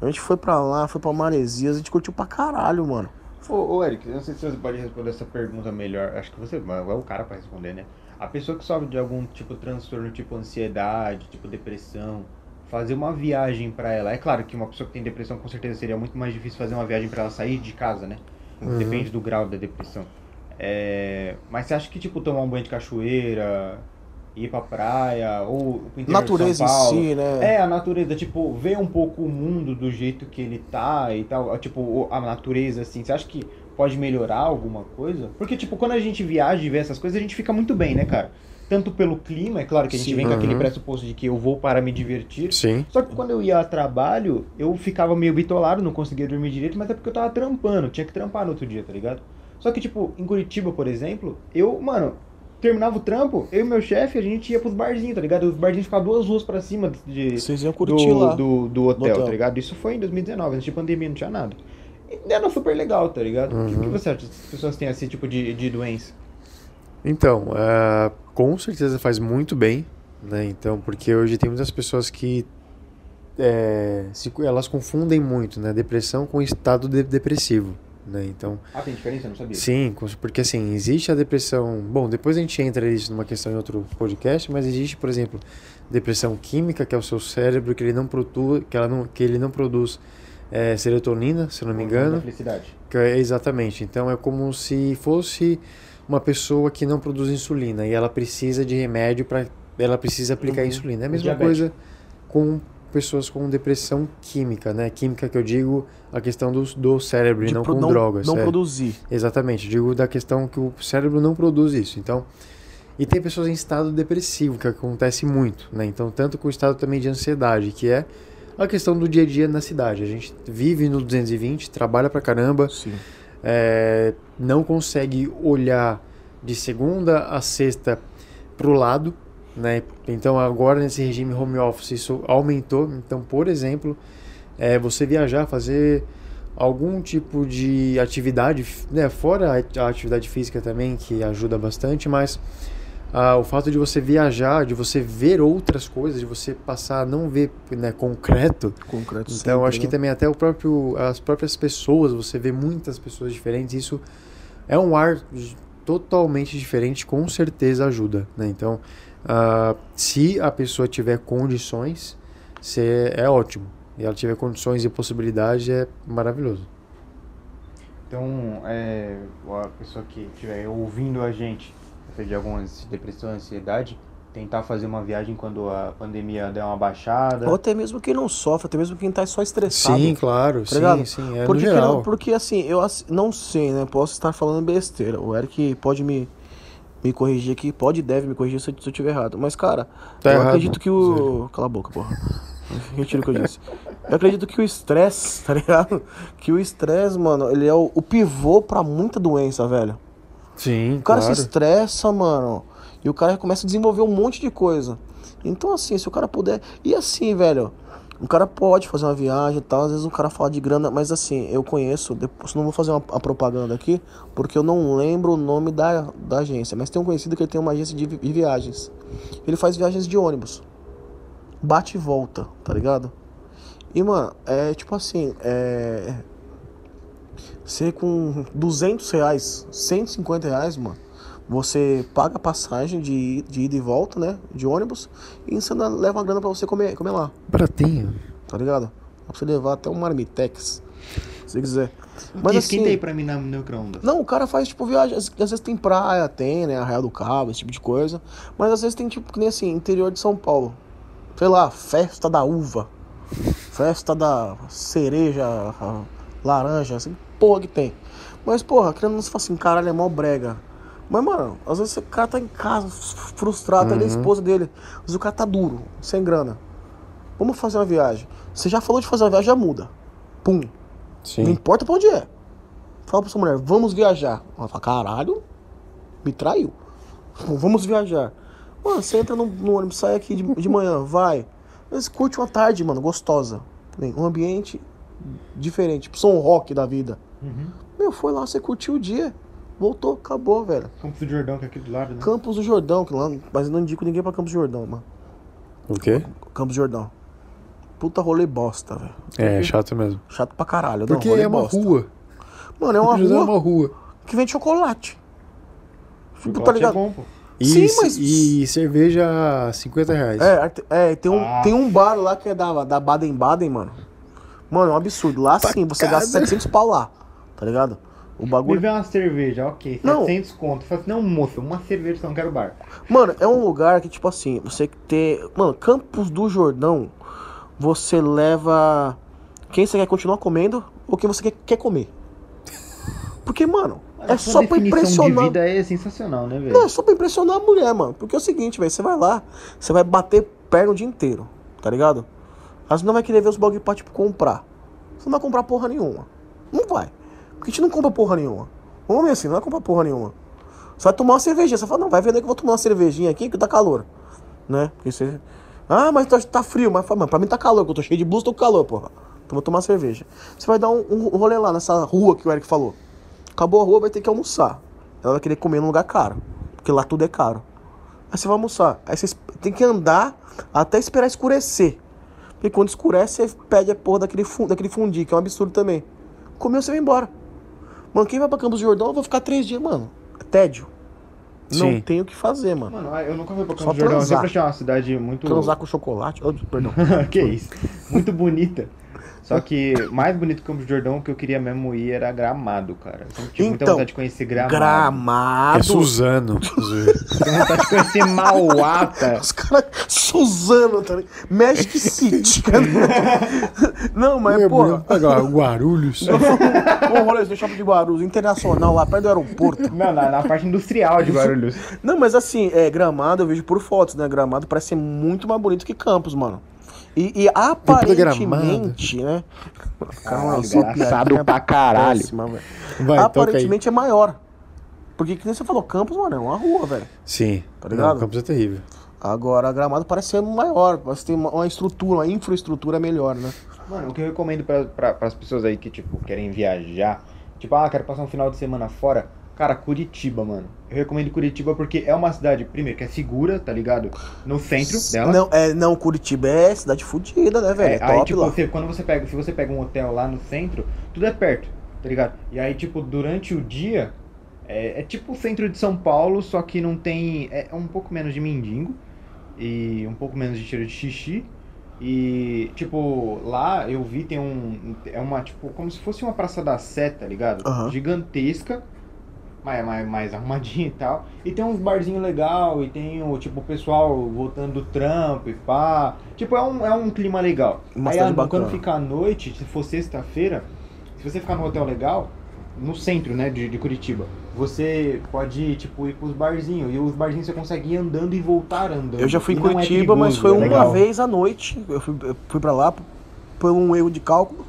[SPEAKER 1] a gente foi pra lá, foi pra Maresias, a gente curtiu pra caralho, mano.
[SPEAKER 2] Ô, ô, Eric, eu não sei se você pode responder essa pergunta melhor. Acho que você é o cara pra responder, né? A pessoa que sofre de algum tipo de transtorno, tipo ansiedade, tipo depressão, fazer uma viagem pra ela. É claro que uma pessoa que tem depressão com certeza seria muito mais difícil fazer uma viagem pra ela sair de casa, né?
[SPEAKER 1] Uhum.
[SPEAKER 2] Depende do grau da depressão. É, Mas você acha que, tipo, tomar um banho de cachoeira, ir pra praia, ou pro interior de
[SPEAKER 1] Natureza em
[SPEAKER 2] São Paulo,
[SPEAKER 1] si, né?
[SPEAKER 2] é, a natureza, tipo, ver um pouco o mundo do jeito que ele tá e tal, tipo, a natureza, assim, você acha que pode melhorar alguma coisa? Porque, tipo, quando a gente viaja e vê essas coisas, a gente fica muito bem, né, cara? Tanto pelo clima, é claro que a gente
[SPEAKER 1] Sim.
[SPEAKER 2] vem com aquele
[SPEAKER 3] Uhum.
[SPEAKER 2] pressuposto de que eu vou para me divertir,
[SPEAKER 3] Sim.
[SPEAKER 2] só que quando eu ia a trabalho, eu ficava meio bitolado, não conseguia dormir direito, mas é porque eu tava trampando, tinha que trampar no outro dia, tá ligado? Só que, tipo, em Curitiba, por exemplo, eu, mano, terminava o trampo, eu e meu chefe, a gente ia pros barzinhos, tá ligado? Os barzinhos ficavam duas ruas pra cima de,
[SPEAKER 1] Vocês iam curtir
[SPEAKER 2] do,
[SPEAKER 1] lá.
[SPEAKER 2] do, do hotel,
[SPEAKER 1] hotel.
[SPEAKER 2] tá ligado? Isso foi em 2019, antes de pandemia, não tinha nada. E era super legal, tá ligado? O que,
[SPEAKER 3] Uhum.
[SPEAKER 2] que você acha? As pessoas têm esse tipo de, de doença?
[SPEAKER 3] Então, é, com certeza faz muito bem, né? Então, porque hoje tem muitas pessoas que é, se- elas confundem muito, né? Depressão com estado de- depressivo, né? Então,
[SPEAKER 2] Ah, tem diferença? Eu não sabia.
[SPEAKER 3] sim, porque assim, existe a depressão. Bom, depois a gente entra nisso numa questão em outro podcast, mas existe, por exemplo, depressão química, que é o seu cérebro que ele não produz, que ela não, que ele não produz é, serotonina, se eu não me engano.
[SPEAKER 2] felicidade.
[SPEAKER 3] Que é- Exatamente. Então é como se fosse uma pessoa que não produz insulina e ela precisa de remédio para ela precisa aplicar
[SPEAKER 1] Uhum.
[SPEAKER 3] insulina. É a mesma coisa com pessoas com depressão química, né? Química que eu digo a questão do, do cérebro e não com drogas.
[SPEAKER 1] Não
[SPEAKER 3] é.
[SPEAKER 1] produzir.
[SPEAKER 3] Exatamente, digo da questão que o cérebro não produz isso. Então, e tem pessoas em estado depressivo, que acontece muito, né? Então, tanto com o estado também de ansiedade, que é a questão do dia a dia na cidade. A gente vive no 220, trabalha pra caramba, é, não consegue olhar de segunda a sexta pro lado, né? Então agora nesse regime home office isso aumentou. Então, por exemplo, é, você viajar, fazer algum tipo de atividade, né? Fora a atividade física também que ajuda bastante, mas ah, o fato de você viajar, de você ver outras coisas, de você passar a não ver né, concreto,
[SPEAKER 1] Concreto
[SPEAKER 3] então,
[SPEAKER 1] sempre,
[SPEAKER 3] acho que
[SPEAKER 1] né?
[SPEAKER 3] também até o próprio, as próprias pessoas, você vê muitas pessoas diferentes, isso é um ar totalmente diferente, com certeza ajuda, né? Então, ah, se a pessoa tiver condições, cê- é ótimo. E ela tiver condições e possibilidade, é maravilhoso.
[SPEAKER 2] Então, é, a pessoa que estiver ouvindo a gente, de alguma depressão, ansiedade, tentar fazer uma viagem quando a pandemia der uma baixada.
[SPEAKER 1] Ou até mesmo quem não sofre, até mesmo quem tá só estressado.
[SPEAKER 3] Sim, claro,
[SPEAKER 1] tá ligado?
[SPEAKER 3] sim, sim, é
[SPEAKER 1] porque,
[SPEAKER 3] no geral.
[SPEAKER 1] querendo- porque assim, eu não sei, né? Posso estar falando besteira. O Eric pode me, me corrigir aqui, pode e deve me corrigir se eu, se eu tiver errado. Mas, cara,
[SPEAKER 3] Tá
[SPEAKER 1] eu
[SPEAKER 3] errado,
[SPEAKER 1] acredito que o. Cala a boca, porra. Retiro o que eu disse. Eu acredito que o estresse, tá ligado? Que o estresse, mano, ele é o, o pivô pra muita doença, velho.
[SPEAKER 3] Sim,
[SPEAKER 1] O cara
[SPEAKER 3] claro.
[SPEAKER 1] se estressa, mano. E o cara começa a desenvolver um monte de coisa. Então, assim, se o cara puder. E assim, velho. O cara pode fazer uma viagem e tal, às vezes o cara fala de grana, mas assim, eu conheço, depois não vou fazer uma, propaganda aqui, porque eu não lembro o nome da, da agência, mas tem um conhecido que ele tem uma agência de, de viagens. Ele faz viagens de ônibus. Bate e volta, tá ligado? E, mano, é tipo assim, é. Você com 200 reais, 150 reais, mano, você paga a passagem de, de ida e volta, né? De ônibus, e você ainda leva uma grana pra você comer, comer lá,
[SPEAKER 3] Baratinho.
[SPEAKER 1] tá ligado? Dá pra você levar até um marmitex, se você quiser. Mas
[SPEAKER 2] Que
[SPEAKER 1] assim.
[SPEAKER 2] esquenta aí pra mim na- micro-ondas.
[SPEAKER 1] Não, o cara faz tipo viagem. Às, às vezes tem praia, tem, né? Arraial do Cabo, esse tipo de coisa. Mas às vezes tem tipo, que nem assim, interior de São Paulo. Sei lá, festa da uva. Festa da cereja, laranja, assim, porra que tem. Mas, porra, querendo não se fala assim, caralho, é mó brega. Mas, mano, às vezes o cara tá em casa, frustrado, tá ali a esposa dele. Às vezes o cara tá duro, sem grana. Vamos fazer uma viagem. Você já falou de fazer uma viagem, já muda. Pum. Não
[SPEAKER 3] Sim.
[SPEAKER 1] importa pra onde é. Fala pra sua mulher, vamos viajar. Ela fala, caralho, me traiu. Vamos viajar. Mano, você entra no, no ônibus, sai aqui de, de manhã, vai. Mas curte uma tarde, mano, gostosa. Bem, Um ambiente diferente, tipo som rock da vida.
[SPEAKER 2] Uhum.
[SPEAKER 1] Meu, foi lá, você curtiu o dia. Voltou, acabou, velho.
[SPEAKER 2] Campos do Jordão, que é aqui do lado, né?
[SPEAKER 1] Campos do Jordão, que lá, mas eu não indico ninguém pra Campos do Jordão, mano.
[SPEAKER 3] O quê?
[SPEAKER 1] Campos do Jordão. Puta rolê bosta, velho.
[SPEAKER 3] É, chato mesmo.
[SPEAKER 1] Chato pra caralho. não,
[SPEAKER 3] Porque
[SPEAKER 1] rolê
[SPEAKER 3] é uma
[SPEAKER 1] bosta.
[SPEAKER 3] rua.
[SPEAKER 1] Mano, é uma
[SPEAKER 3] é
[SPEAKER 1] rua
[SPEAKER 3] uma rua.
[SPEAKER 1] que vende chocolate. Tipo, tá
[SPEAKER 2] é
[SPEAKER 1] ligado?
[SPEAKER 2] bom, pô.
[SPEAKER 3] E,
[SPEAKER 1] Sim, mas-
[SPEAKER 3] e cerveja 50 reais.
[SPEAKER 1] É, é tem, um,
[SPEAKER 2] Ah.
[SPEAKER 1] tem um bar lá que é da, da Baden-Baden, mano. Mano, é um absurdo. Lá sim, você gasta 700 pau lá, tá ligado? O bagulho.
[SPEAKER 2] vê uma cerveja, ok.
[SPEAKER 1] Não.
[SPEAKER 2] 700 conto. Fala assim, não, moço, uma cerveja, só não quero bar.
[SPEAKER 1] Mano, é um lugar que, tipo assim, você ter. Mano, Campos do Jordão, você leva quem você quer continuar comendo ou quem você quer, quer comer. Porque, mano, é só pra impressionar.
[SPEAKER 2] de vida é sensacional, né, velho?
[SPEAKER 1] Não, é só pra impressionar a mulher, mano. Porque é o seguinte, velho, você vai lá, você vai bater perna o dia inteiro, tá ligado? As não vai querer ver os bagulho pra, tipo, comprar. Você não vai comprar porra nenhuma. Não vai. Porque a gente não compra porra nenhuma. Ver assim, não vai comprar porra nenhuma. Você vai tomar uma cervejinha. Você fala, não, vai vender que eu vou tomar uma cervejinha aqui que tá calor. Né? Porque você... Ah, mas tá, tá frio. Mas mano, pra mim tá calor, que eu tô cheio de blusa, tô com calor, porra. Então vou tomar cerveja. Você vai dar um, um rolê lá nessa rua que o Eric falou. Acabou a rua, vai ter que almoçar. Ela vai querer comer num lugar caro. Porque lá tudo é caro. Aí você vai almoçar. Aí você tem que andar até esperar escurecer. Porque quando escurece, você pede a porra daquele, daquele fundi, que é um absurdo também. Comeu, você vai embora. Mano, quem vai pra Campos do Jordão, eu vou ficar três dias, mano. É tédio. Não
[SPEAKER 3] Sim.
[SPEAKER 1] tem o que fazer, mano.
[SPEAKER 2] Mano, eu nunca fui pra
[SPEAKER 1] Só
[SPEAKER 2] Campos do Jordão. Eu
[SPEAKER 1] transar.
[SPEAKER 2] sempre achei uma cidade muito...
[SPEAKER 1] Transar com chocolate. Oh, perdão.
[SPEAKER 2] que isso? Muito bonita. Só que mais bonito que Campos do Jordão, o que eu queria mesmo ir era Gramado, cara. Eu tive muita
[SPEAKER 1] Então,
[SPEAKER 2] vontade de conhecer Gramado.
[SPEAKER 1] Gramado.
[SPEAKER 3] É Suzano.
[SPEAKER 2] Tenho vontade de conhecer Mauá,
[SPEAKER 1] Os caras, Suzano, tá ligado? Magic City. Não, mas,
[SPEAKER 3] Meu,
[SPEAKER 1] porra,
[SPEAKER 3] Agora, Guarulhos.
[SPEAKER 1] um rolezinho shopping de Guarulhos, internacional, lá perto do aeroporto.
[SPEAKER 2] Não, na, na parte industrial de Guarulhos.
[SPEAKER 1] Não, mas assim, é, Gramado eu vejo por fotos, né? Gramado parece ser muito mais bonito que Campos, mano. E, e aparentemente, né?
[SPEAKER 2] Caralho, engraçado pra caralho.
[SPEAKER 1] péssima.
[SPEAKER 3] Vai,
[SPEAKER 1] aparentemente é maior. Porque, que nem você falou, Campos, mano, é uma rua, velho.
[SPEAKER 3] Sim.
[SPEAKER 1] Tá ligado?
[SPEAKER 3] Não, Campos é terrível.
[SPEAKER 1] Agora, Gramado parece ser maior, parece ter uma, uma estrutura, uma infraestrutura melhor, né?
[SPEAKER 2] Mano, o que eu recomendo pra, pras pessoas aí que, tipo, querem viajar, tipo, ah, quero passar um final de semana fora, cara, Curitiba, mano. Eu recomendo Curitiba porque é uma cidade, primeiro, que é segura, tá ligado? No centro dela.
[SPEAKER 1] Não, é, não, Curitiba é cidade fodida, né, velho? É,
[SPEAKER 2] É, aí, tipo,
[SPEAKER 1] lá.
[SPEAKER 2] você, quando você pega, se você pega um hotel lá no centro, tudo é perto, tá ligado? E aí, tipo, durante o dia, é, é tipo o centro de São Paulo, só que não tem. É um pouco menos de mendigo e um pouco menos de cheiro de xixi. E, tipo, lá eu vi tem um. É uma, tipo, como se fosse uma Praça da Sé, tá ligado?
[SPEAKER 1] Aham.
[SPEAKER 2] Gigantesca. Mais, mais, mais arrumadinha e tal. E tem uns barzinhos legal, e tem o tipo o pessoal voltando do trampo e pá. Tipo, é um, é um clima legal.
[SPEAKER 1] Uma
[SPEAKER 2] Aí a- quando
[SPEAKER 1] bacana.
[SPEAKER 2] fica à noite, se for sexta-feira, se você ficar no hotel legal, no centro, né, de, de Curitiba, você pode, tipo, ir pros barzinhos. E os barzinhos você consegue ir andando e voltar andando.
[SPEAKER 1] Eu já fui em
[SPEAKER 2] é
[SPEAKER 1] Curitiba, mas
[SPEAKER 2] perigoso,
[SPEAKER 1] foi
[SPEAKER 2] é
[SPEAKER 1] uma
[SPEAKER 2] legal.
[SPEAKER 1] vez à noite. Eu fui, eu fui pra lá por um erro de cálculo.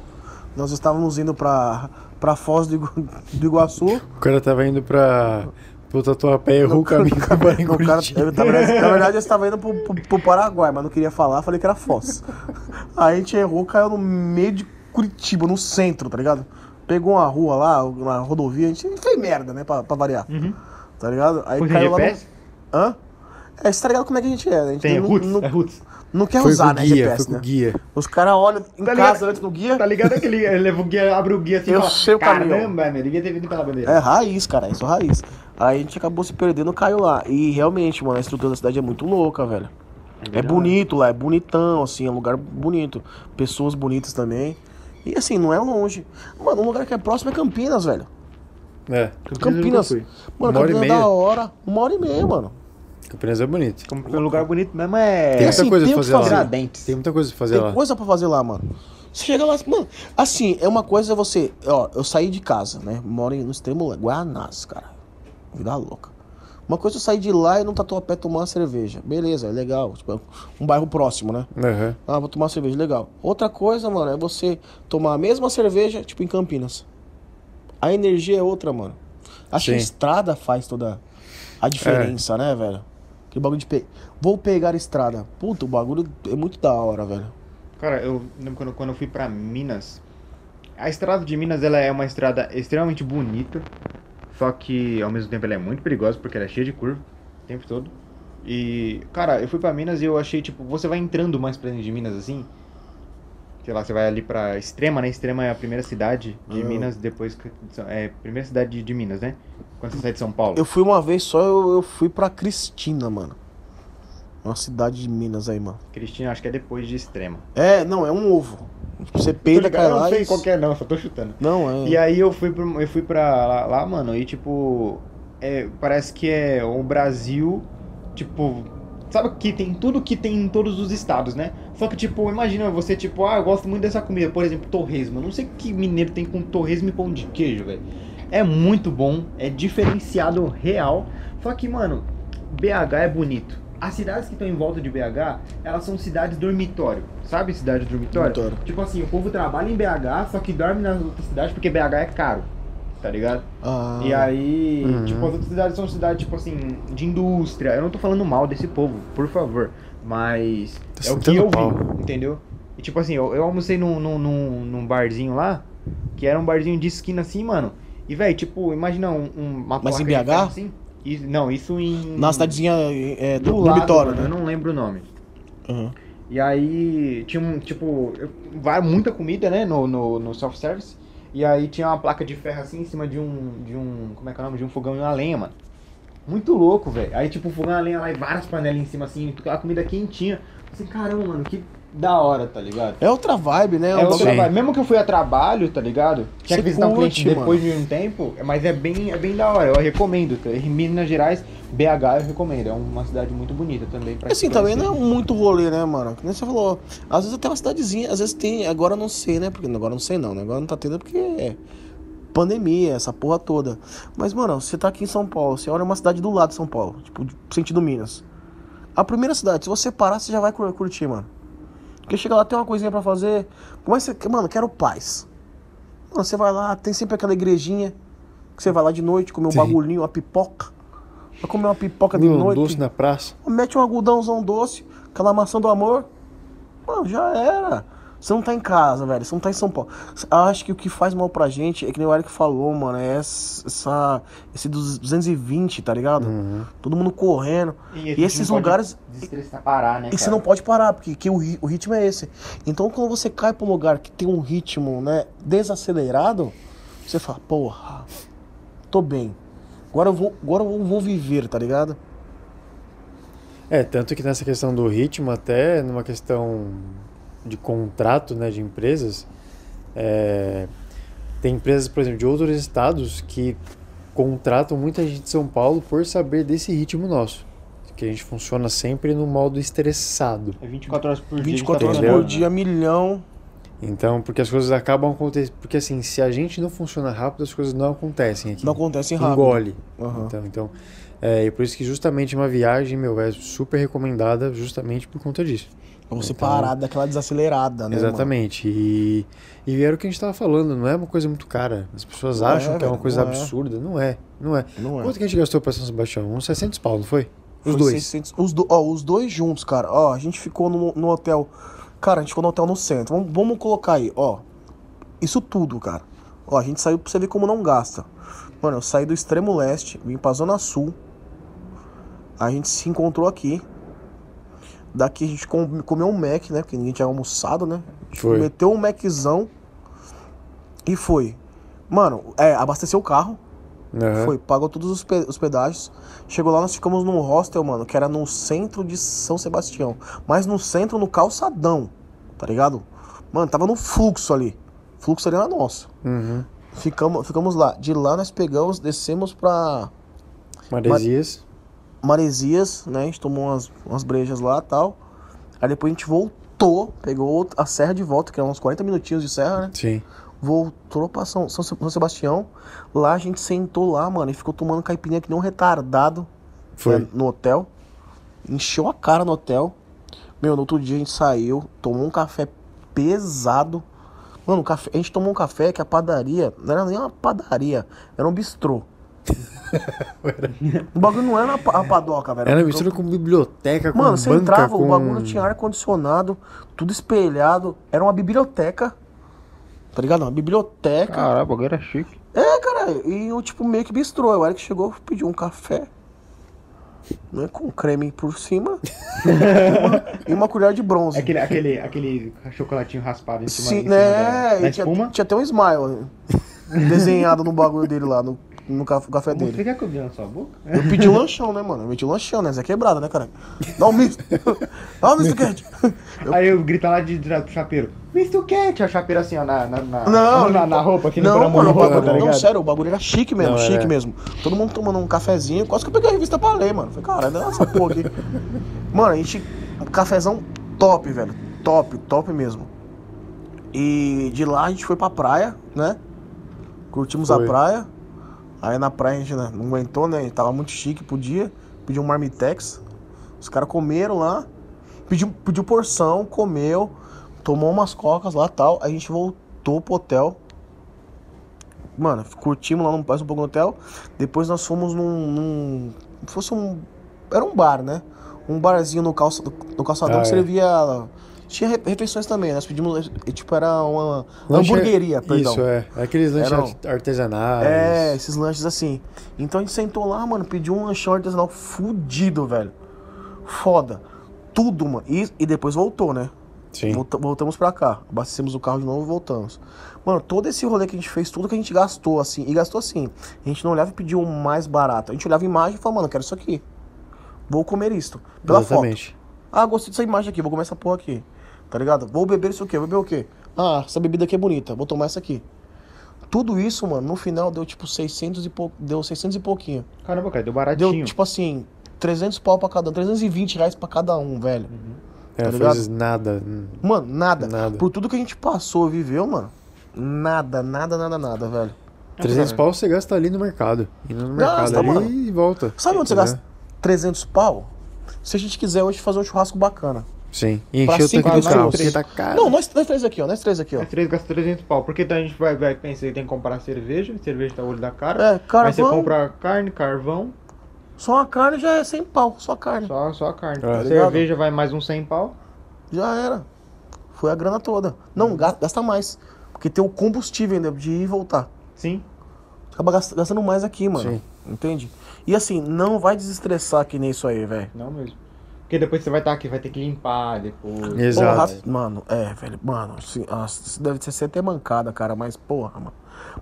[SPEAKER 1] Nós estávamos indo pra, pra Foz do, do Iguaçu.
[SPEAKER 3] O cara tava indo pra, O Tatuapé errou o caminho
[SPEAKER 1] No cara, eu- na, verdade, eu estava indo pro, pro- pro Paraguai, mas não queria falar, falei que era Foz. Aí a gente errou, caiu no meio de Curitiba, no centro, tá ligado? Pegou uma rua lá, uma rodovia, a gente fez merda, né, pra, pra variar. Tá ligado? Aí
[SPEAKER 2] Foi
[SPEAKER 1] caiu lá
[SPEAKER 2] GPS?
[SPEAKER 1] no... Hã? É, você tá ligado como é que a gente é, né? A gente
[SPEAKER 2] Tem
[SPEAKER 1] não,
[SPEAKER 2] Roots?
[SPEAKER 1] não,
[SPEAKER 2] É Roots.
[SPEAKER 1] Não quer
[SPEAKER 3] Foi
[SPEAKER 1] usar,
[SPEAKER 3] com
[SPEAKER 1] né,
[SPEAKER 3] guia,
[SPEAKER 1] GPS,
[SPEAKER 3] foi com
[SPEAKER 1] né?
[SPEAKER 3] guia.
[SPEAKER 1] Os caras olham em
[SPEAKER 2] Tá
[SPEAKER 1] casa
[SPEAKER 2] ligado?
[SPEAKER 1] antes no guia.
[SPEAKER 2] Tá ligado aquele. Ele leva o guia, abre o guia assim
[SPEAKER 1] Eu
[SPEAKER 2] fala,
[SPEAKER 1] sei o caminho.
[SPEAKER 2] Caramba, meu, devia ter vindo pela bandeira.
[SPEAKER 1] É raiz, cara, isso é raiz. Aí a gente acabou se perdendo, caiu lá. E realmente, mano, a estrutura da cidade é muito louca, velho. É
[SPEAKER 2] verdade.
[SPEAKER 1] bonito lá, é bonitão, assim, é um lugar bonito. Pessoas bonitas também. E assim, não é longe. Mano, um lugar que é próximo é Campinas, velho.
[SPEAKER 3] É,
[SPEAKER 1] Campinas. Mano,
[SPEAKER 3] Uma hora e
[SPEAKER 1] Campinas é
[SPEAKER 3] meia.
[SPEAKER 1] da hora. Uma hora e meia, mano.
[SPEAKER 3] Campinas é bonito.
[SPEAKER 2] Um lugar bonito mesmo é.
[SPEAKER 3] Tem muita
[SPEAKER 1] assim,
[SPEAKER 3] coisa
[SPEAKER 1] tem
[SPEAKER 3] pra
[SPEAKER 1] o que
[SPEAKER 3] fazer lá.
[SPEAKER 1] fazer.
[SPEAKER 2] Tiradentes.
[SPEAKER 3] Tem muita coisa pra fazer
[SPEAKER 1] Tem
[SPEAKER 3] lá.
[SPEAKER 1] coisa pra fazer lá, mano. Você chega lá, mano, assim, é uma coisa você, ó, eu saí de casa, né? Moro no extremo Guanás, cara. Vida louca. Uma coisa é eu sair de lá e não tatuapé tomar uma cerveja. Beleza, é legal. Tipo, um bairro próximo, né?
[SPEAKER 3] Aham.
[SPEAKER 1] Ah, vou tomar uma cerveja, legal. Outra coisa, mano, é você tomar a mesma cerveja, tipo em Campinas. A energia é outra, mano. Acho que a
[SPEAKER 3] Sim.
[SPEAKER 1] estrada faz toda a diferença, né, velho? Aquele bagulho de pe... Vou pegar a estrada. Puta, o bagulho é muito da hora, velho.
[SPEAKER 2] Cara, eu lembro quando, quando eu fui pra Minas. A estrada de Minas ela é uma estrada extremamente bonita. Só que ao mesmo tempo ela é muito perigosa porque ela é cheia de curva o tempo todo. E, cara, eu fui pra Minas e eu achei, tipo, você vai entrando mais pra dentro de Minas assim. Sei lá, você vai ali pra Extrema, né? Extrema é a primeira cidade de
[SPEAKER 1] Ah.
[SPEAKER 2] Minas, depois. que- É a primeira cidade de, de Minas, né? Quando você sai de São Paulo.
[SPEAKER 1] Eu fui uma vez só, eu, eu fui pra Cristina, mano. Uma cidade de Minas aí, mano.
[SPEAKER 2] Cristina, acho que é depois de Extrema.
[SPEAKER 1] É, não, é um ovo. Você peida, cai
[SPEAKER 2] eu
[SPEAKER 1] lá
[SPEAKER 2] não sei qual que é, não, só tô chutando.
[SPEAKER 1] Não, é.
[SPEAKER 2] E aí eu fui, pro, eu fui pra lá, lá, mano, e tipo, é, parece que é o Brasil, tipo, sabe que tem tudo que tem em todos os estados, né? Só que, tipo, imagina você, tipo, ah, eu gosto muito dessa comida, por exemplo, torresmo. Eu não sei que mineiro tem com torresmo e pão de queijo, velho. É muito bom, é diferenciado real. Só que, mano, BH é bonito. As cidades que estão em volta de BH, elas são cidades dormitório. Sabe cidade dormitório?
[SPEAKER 1] Dormitório.
[SPEAKER 2] Tipo assim, o povo trabalha em BH, só que dorme nas outras cidades porque BH é caro. Tá ligado?
[SPEAKER 1] Ah,
[SPEAKER 2] E aí,
[SPEAKER 3] Uhum.
[SPEAKER 2] tipo, as outras cidades são cidades, tipo assim, de indústria. Eu não tô falando mal desse povo, por favor. Mas
[SPEAKER 3] Tá
[SPEAKER 2] é o que eu
[SPEAKER 3] pau.
[SPEAKER 2] vi, entendeu? E tipo assim, eu, eu almocei num, num, num, num barzinho lá, que era um barzinho de esquina assim, mano. E, velho, tipo, imagina um, um- uma
[SPEAKER 1] Mas em BH?
[SPEAKER 2] ferro Assim. E- não, isso em...
[SPEAKER 1] Na cidadezinha é, do,
[SPEAKER 2] do lado,
[SPEAKER 1] dormitório,
[SPEAKER 2] mano,
[SPEAKER 1] né?
[SPEAKER 2] eu não lembro o nome.
[SPEAKER 1] Uhum.
[SPEAKER 2] E aí tinha um, tipo, vai muita comida, né, no, no, no self-service. E aí tinha uma placa de ferro assim em cima de um, de um, como é que é o nome? De um fogão e uma lenha, mano. Muito louco, velho. Aí tipo, fogão e a lenha lá e várias panelas em cima assim, a comida quentinha. Assim, caramba, mano, que da hora, tá ligado?
[SPEAKER 1] É outra vibe, né?
[SPEAKER 2] É outra
[SPEAKER 1] bagulho-
[SPEAKER 2] vibe. Mesmo que eu fui a trabalho, tá ligado? Tinha que visitar um cliente
[SPEAKER 1] curte,
[SPEAKER 2] depois de um tempo, mas é bem, é bem da hora, eu recomendo. tá? Em Minas Gerais, BH eu recomendo. É uma cidade muito bonita também pra
[SPEAKER 1] Assim, também não é muito rolê, né, mano? Que nem você falou. Às vezes até uma cidadezinha, às vezes tem, agora não sei, né? Porque agora não sei não, né? Agora não tá tendo porque é pandemia, essa porra toda. Mas, mano, você tá aqui em São Paulo, você olha uma cidade do lado de São Paulo, tipo, sentido Minas. A primeira cidade, se você parar, você já vai cur- curtir, mano. Porque chega lá, tem uma coisinha pra fazer. Como é que você. Mano, quero paz. Mano, você vai lá, tem sempre aquela igrejinha. Que você vai lá de noite, comer um
[SPEAKER 3] Sim.
[SPEAKER 1] bagulhinho, uma pipoca. Vai comer uma pipoca de
[SPEAKER 3] Um
[SPEAKER 1] noite.
[SPEAKER 3] doce na praça.
[SPEAKER 1] Mete um algodãozão doce, aquela maçã do amor. Mano, já era. Você não tá em casa, velho. Você não tá em São Paulo. Eu acho que o que faz mal pra gente é que nem o Eric falou, mano. É essa. Esse dos 220, tá ligado?
[SPEAKER 3] Uhum.
[SPEAKER 1] Todo mundo correndo. E
[SPEAKER 2] gente
[SPEAKER 1] esses lugares.
[SPEAKER 2] Parar, né?
[SPEAKER 1] E você
[SPEAKER 2] cara?
[SPEAKER 1] não pode parar, porque que o, o ritmo é esse. Então quando você cai pra um lugar que tem um ritmo, né, desacelerado, você fala, porra, tô bem. Agora eu vou, agora eu vou viver, tá ligado?
[SPEAKER 3] É, tanto que nessa questão do ritmo, até numa questão de contrato né, de empresas, é, tem empresas, por exemplo, de outros estados que contratam muita gente de São Paulo por saber desse ritmo nosso. Que a gente funciona sempre no modo estressado.
[SPEAKER 2] É 24 horas por dia.
[SPEAKER 1] 24 horas
[SPEAKER 3] Entendeu?
[SPEAKER 1] por dia, milhão.
[SPEAKER 3] Então, porque as coisas acabam acontecendo. Porque assim, se a gente não funciona rápido, as coisas não acontecem aqui.
[SPEAKER 1] Não acontece rápido.
[SPEAKER 3] Engole.
[SPEAKER 1] Aham.
[SPEAKER 3] Então, então é, e por isso que justamente uma viagem, meu, é super recomendada justamente por conta disso.
[SPEAKER 1] Você
[SPEAKER 3] Então-
[SPEAKER 1] parar daquela desacelerada, né?
[SPEAKER 3] Exatamente. E, e era o que a gente tava falando, não é uma coisa muito cara. As pessoas
[SPEAKER 1] Não
[SPEAKER 3] acham
[SPEAKER 1] é,
[SPEAKER 3] que é uma coisa
[SPEAKER 1] não é.
[SPEAKER 3] absurda. Não é, não é.
[SPEAKER 1] Não é.
[SPEAKER 3] Quanto que a gente gastou pra São Sebastião? Uns 600 pau, não foi? Os
[SPEAKER 1] Foi
[SPEAKER 3] dois.
[SPEAKER 1] 600 os, do, ó, os dois juntos, cara. Ó, a gente ficou no, no hotel. Cara, a gente ficou no hotel no centro. Vamos, vamos colocar aí, ó. Isso tudo, cara. Ó, a gente saiu pra você ver como não gasta. Mano, eu saí do extremo leste, vim pra Zona Sul. A gente se encontrou aqui. Daqui a gente com- comeu um Mac, né? Porque ninguém tinha almoçado, né? A gente
[SPEAKER 3] Foi.
[SPEAKER 1] meteu um Maczão e foi. Mano, é, abasteceu o carro.
[SPEAKER 3] Aham.
[SPEAKER 1] Foi, pagou todos os, pe- os pedágios. Chegou lá, nós ficamos num hostel, mano, que era no centro de São Sebastião. Mas no centro, no calçadão, tá ligado? Mano, tava no fluxo ali. Fluxo ali era nosso.
[SPEAKER 3] Uhum.
[SPEAKER 1] Ficamos, ficamos lá. De lá nós pegamos, descemos pra
[SPEAKER 3] Maresias.
[SPEAKER 1] Maresias, né? A gente tomou umas, umas brejas lá e tal. Aí depois a gente voltou, pegou a serra de volta, que eram uns 40 minutinhos de serra, né?
[SPEAKER 3] Sim.
[SPEAKER 1] Voltou pra São, São, São Sebastião. Lá a gente sentou lá, mano, e ficou tomando caipirinha que nem um retardado.
[SPEAKER 3] Foi.
[SPEAKER 1] né, no hotel. Encheu a cara no hotel. Meu, no outro dia a gente saiu, tomou um café pesado. Mano, café, a gente tomou um café que a padaria não era nem uma padaria, era um bistrô. o bagulho não era a padoca, velho.
[SPEAKER 3] Era
[SPEAKER 1] Um-
[SPEAKER 3] mistura com biblioteca, com
[SPEAKER 1] Mano, você
[SPEAKER 3] banca,
[SPEAKER 1] entrava,
[SPEAKER 3] com...
[SPEAKER 1] o bagulho tinha ar-condicionado, tudo espelhado. Era uma biblioteca. Tá ligado? Uma biblioteca.
[SPEAKER 2] Caralho, o bagulho era chique.
[SPEAKER 1] É, cara, e eu tipo meio que bistrô. O Eric chegou, pediu um café. Né, com creme por cima. e, uma, e uma colher de bronze.
[SPEAKER 2] Aquele, aquele, aquele chocolatinho raspado em cima,
[SPEAKER 1] Sim,
[SPEAKER 2] em cima
[SPEAKER 1] né?
[SPEAKER 2] da, da
[SPEAKER 1] e tinha,
[SPEAKER 2] espuma.
[SPEAKER 1] tinha até um smile desenhado no bagulho dele lá, no, no ca- café
[SPEAKER 2] Você
[SPEAKER 1] dele.
[SPEAKER 2] quer que eu dê na sua boca?
[SPEAKER 1] Eu pedi um lanchão, né, mano? Eu meti um lanchão, né? Zé quebrada, né, cara? Dá um misto. Dá um misto quente.
[SPEAKER 2] Aí eu grito lá de trás pro chapeiro. Misto quente! A chapeira assim, ó, na, na, na,
[SPEAKER 1] Não,
[SPEAKER 2] na, na roupa, aqui no
[SPEAKER 1] Não, mano,
[SPEAKER 2] roupa,
[SPEAKER 1] bagulho,
[SPEAKER 2] tá
[SPEAKER 1] não, sério, o bagulho era chique mesmo,
[SPEAKER 3] Não,
[SPEAKER 1] chique
[SPEAKER 3] era.
[SPEAKER 1] mesmo. Todo mundo tomando um cafezinho, quase que eu peguei a revista pra ler, mano. Falei, caralho, dá essa porra aqui. Mano, a gente. Um cafezão top, velho. Top, top mesmo. E de lá a gente foi pra praia, né? Curtimos
[SPEAKER 3] Foi.
[SPEAKER 1] a praia. Aí na praia a gente né, não aguentou, né? Tava muito chique, podia. Pediu um marmitex. Os caras comeram lá. Pediu, pediu porção, comeu. Tomou umas cocas lá tal. A gente voltou pro hotel. Mano, curtimos lá no, mais um pouco no hotel. Depois nós fomos num. num fosse um. Era um bar, né? Um barzinho no, calça, no calçadão
[SPEAKER 3] Ah,
[SPEAKER 1] que
[SPEAKER 3] é.
[SPEAKER 1] Tinha re- refeições também. Nós pedimos. e, Tipo, era uma
[SPEAKER 3] Lanche-
[SPEAKER 1] hamburgueria, perdão.
[SPEAKER 3] Isso, é. Aqueles lanches artesanais.
[SPEAKER 1] É, esses lanches assim. Então a gente sentou lá, mano, pediu um lanchão artesanal fudido, velho. Foda. Tudo, mano. E, e depois voltou, né?
[SPEAKER 3] Sim.
[SPEAKER 1] Volta- voltamos pra cá. Abastecemos o carro de novo e voltamos. Mano, todo esse rolê que a gente fez, tudo que a gente gastou, assim, e gastou assim. A gente não olhava e pedia o mais barato. A gente olhava a imagem e falava, mano, eu quero isso aqui. Vou comer isto. Pela foto.
[SPEAKER 3] Exatamente.
[SPEAKER 1] Ah, gostei dessa imagem aqui, vou comer essa porra aqui. Tá ligado? Vou beber isso aqui, vou beber o quê? Ah, essa bebida aqui é bonita, vou tomar essa aqui. Tudo isso, mano, no final deu tipo 600 e pouco, deu 600 e pouquinho.
[SPEAKER 2] Caramba, cara, deu
[SPEAKER 1] Deu
[SPEAKER 2] baratinho.
[SPEAKER 1] tipo assim, 300 pau pra cada um, 320 reais pra cada um, velho.
[SPEAKER 3] É,
[SPEAKER 1] Tá
[SPEAKER 3] foi
[SPEAKER 1] ligado?
[SPEAKER 3] nada. hum,
[SPEAKER 1] Mano, nada.
[SPEAKER 3] Nada.
[SPEAKER 1] Por tudo que a gente passou, viveu, mano, nada, nada, nada, nada, velho.
[SPEAKER 3] 300
[SPEAKER 2] cara.
[SPEAKER 3] pau você gasta ali no mercado. Indo no mercado
[SPEAKER 1] Gasta,
[SPEAKER 3] ali
[SPEAKER 1] mano.
[SPEAKER 3] e volta.
[SPEAKER 1] Sabe onde você gasta 300 pau? Se a gente quiser hoje fazer um churrasco bacana.
[SPEAKER 3] Sim. E
[SPEAKER 1] Pra
[SPEAKER 3] encher o
[SPEAKER 1] cinco
[SPEAKER 3] tanque do carro, porque tá caro.
[SPEAKER 1] Não, nós, nós três aqui, ó, nós três aqui, ó.
[SPEAKER 2] As três gasta 300 pau. Porque daí a gente vai, vai pensar que tem que comprar cerveja. Cerveja tá o olho da cara.
[SPEAKER 1] É,
[SPEAKER 2] Aí você
[SPEAKER 1] carvão,
[SPEAKER 2] compra carne, carvão,
[SPEAKER 1] só a carne já é 100 pau, só a carne.
[SPEAKER 2] só, só a carne.
[SPEAKER 3] É.
[SPEAKER 2] cerveja vai mais uns 100 pau.
[SPEAKER 1] Já era. Foi a grana toda. Não, ga- gasta mais. Porque tem o combustível ainda de ir e voltar.
[SPEAKER 2] Sim.
[SPEAKER 1] Acaba gas- gastando mais aqui, mano.
[SPEAKER 3] Sim.
[SPEAKER 1] Entende? E assim, não vai desestressar que nem isso aí, velho.
[SPEAKER 2] Não mesmo. Porque depois você vai estar aqui, vai ter que limpar depois.
[SPEAKER 3] Exato.
[SPEAKER 1] Porra, mano, é, velho, mano, isso deve ser até mancada, cara, mas porra, mano.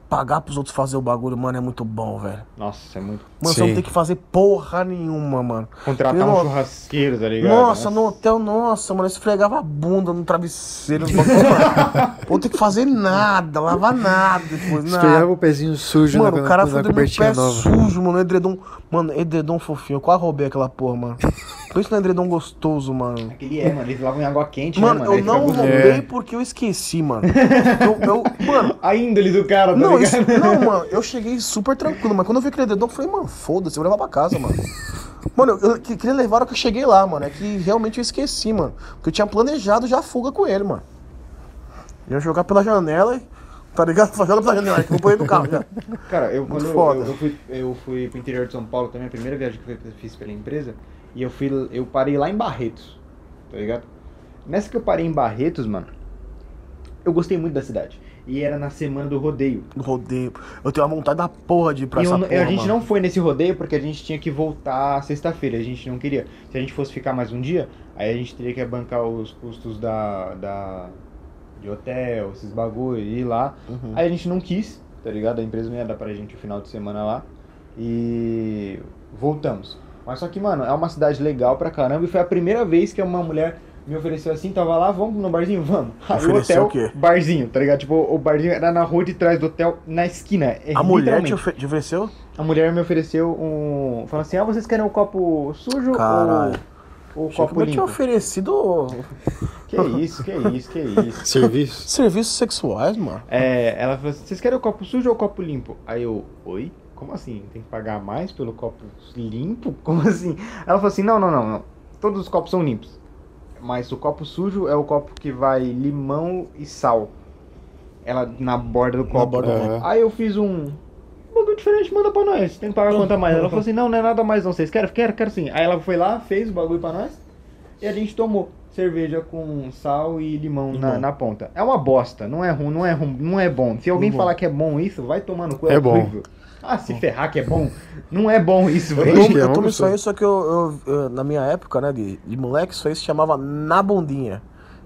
[SPEAKER 1] Pagar pros outros fazer o bagulho, mano, é muito bom, velho.
[SPEAKER 2] Nossa, é muito.
[SPEAKER 1] Mano, você
[SPEAKER 3] Sim.
[SPEAKER 1] não tem que fazer porra nenhuma, mano.
[SPEAKER 2] Contratar
[SPEAKER 1] Eu
[SPEAKER 2] um
[SPEAKER 1] não-
[SPEAKER 2] churrasqueiro, tá ligado?
[SPEAKER 1] Nossa, no hotel, nossa, mano, eu esfregava a bunda no travesseiro. no bagulho, mano. Pô, tem que fazer nada, lavar nada depois, nada.
[SPEAKER 3] Esfregava o pezinho sujo
[SPEAKER 1] Mano,
[SPEAKER 3] na,
[SPEAKER 1] o cara foi dormir
[SPEAKER 3] cobertinha
[SPEAKER 1] pé
[SPEAKER 3] nova.
[SPEAKER 1] sujo, mano, edredom. Mano, edredom fofinho. Eu quase roubei aquela porra, mano. Pensa no edredom gostoso, mano.
[SPEAKER 2] Aquele é, mano. Eles lavam em água quente,
[SPEAKER 1] Mano,
[SPEAKER 2] né,
[SPEAKER 1] eu
[SPEAKER 2] Aí fica
[SPEAKER 1] não roubei
[SPEAKER 3] É.
[SPEAKER 1] porque eu esqueci, mano. Eu, eu- mano,
[SPEAKER 2] A índole do cara, tá
[SPEAKER 1] não, isso- não, mano, eu cheguei super tranquilo, mas quando eu vi aquele edredom, eu falei, mano, foda-se, eu vou levar pra casa, mano. Mano, eu, eu queria levar hora que eu cheguei lá, mano. É que realmente eu esqueci, mano. Porque eu tinha planejado já a fuga com ele, mano. Ia jogar pela janela, e- tá ligado? Só joga pela janela, que eu vou pôr ele no carro já.
[SPEAKER 2] Cara, eu quando eu,
[SPEAKER 1] foda.
[SPEAKER 2] eu, eu fui, eu fui pro interior de São Paulo também, a primeira viagem que eu fiz pela empresa, e eu fui, eu parei lá em Barretos, tá ligado? Nessa que eu parei em Barretos, mano, eu gostei muito da cidade. E era na semana do rodeio.
[SPEAKER 1] Rodeio. Eu tenho uma vontade da porra de ir pra
[SPEAKER 2] E
[SPEAKER 1] essa
[SPEAKER 2] eu-
[SPEAKER 1] porra,
[SPEAKER 2] a gente
[SPEAKER 1] mano.
[SPEAKER 2] não foi nesse rodeio porque a gente tinha que voltar sexta-feira, a gente não queria. Se a gente fosse ficar mais um dia, aí a gente teria que bancar os custos da, da de hotel, esses bagulho, ir lá.
[SPEAKER 1] Uhum.
[SPEAKER 2] Aí a gente não quis, tá ligado? A empresa não ia dar pra gente o final de semana lá. E voltamos. Mas só que, mano, é uma cidade legal pra caramba e foi a primeira vez que uma mulher me ofereceu assim, tava lá, vamos no barzinho? Vamos. Aí o hotel,
[SPEAKER 1] o quê?
[SPEAKER 2] barzinho, tá ligado? Tipo, o barzinho era na rua de trás do hotel, na esquina. É,
[SPEAKER 1] A mulher te, ofe- te ofereceu?
[SPEAKER 2] A mulher me ofereceu um. Falou assim: ah, vocês querem o copo sujo
[SPEAKER 1] Caralho.
[SPEAKER 2] ou o
[SPEAKER 1] Achei que
[SPEAKER 2] copo
[SPEAKER 1] eu tinha
[SPEAKER 2] limpo?
[SPEAKER 1] oferecido
[SPEAKER 2] Que isso, que isso, que isso.
[SPEAKER 3] Serviço?
[SPEAKER 1] serviços sexuais, mano.
[SPEAKER 2] É, ela falou assim: vocês querem o copo sujo ou o copo limpo? Aí eu, oi? Como assim? Tem que pagar mais pelo copo limpo? Como assim? Ela falou assim: não, não, não, não. Todos os copos são limpos. Mas o copo sujo é o copo que vai limão e sal. Ela na borda do copo.
[SPEAKER 1] borda
[SPEAKER 3] copo.
[SPEAKER 2] Aí eu fiz um. um bagulho diferente, manda pra nós. Tem que pagar quanto a mais. Ela falou assim: não, não é nada mais não. Vocês querem? Quero, quero sim. Aí ela foi lá, fez o bagulho pra nós. E a gente tomou cerveja com sal e limão, Na,
[SPEAKER 1] Limão.
[SPEAKER 2] na ponta. É uma bosta, não é ruim, não é ruim, não é bom. Se alguém
[SPEAKER 1] Não.
[SPEAKER 2] falar que é bom isso, vai tomar no cu,
[SPEAKER 3] É bom.
[SPEAKER 2] horrível. Ah, se ferrar que é bom. Não é bom isso,
[SPEAKER 1] Eu
[SPEAKER 2] velho.
[SPEAKER 1] eu
[SPEAKER 3] uma
[SPEAKER 1] tomo isso aí, só que eu, eu- eu- na minha época, né, de, de moleque, isso aí se chamava na bundinha.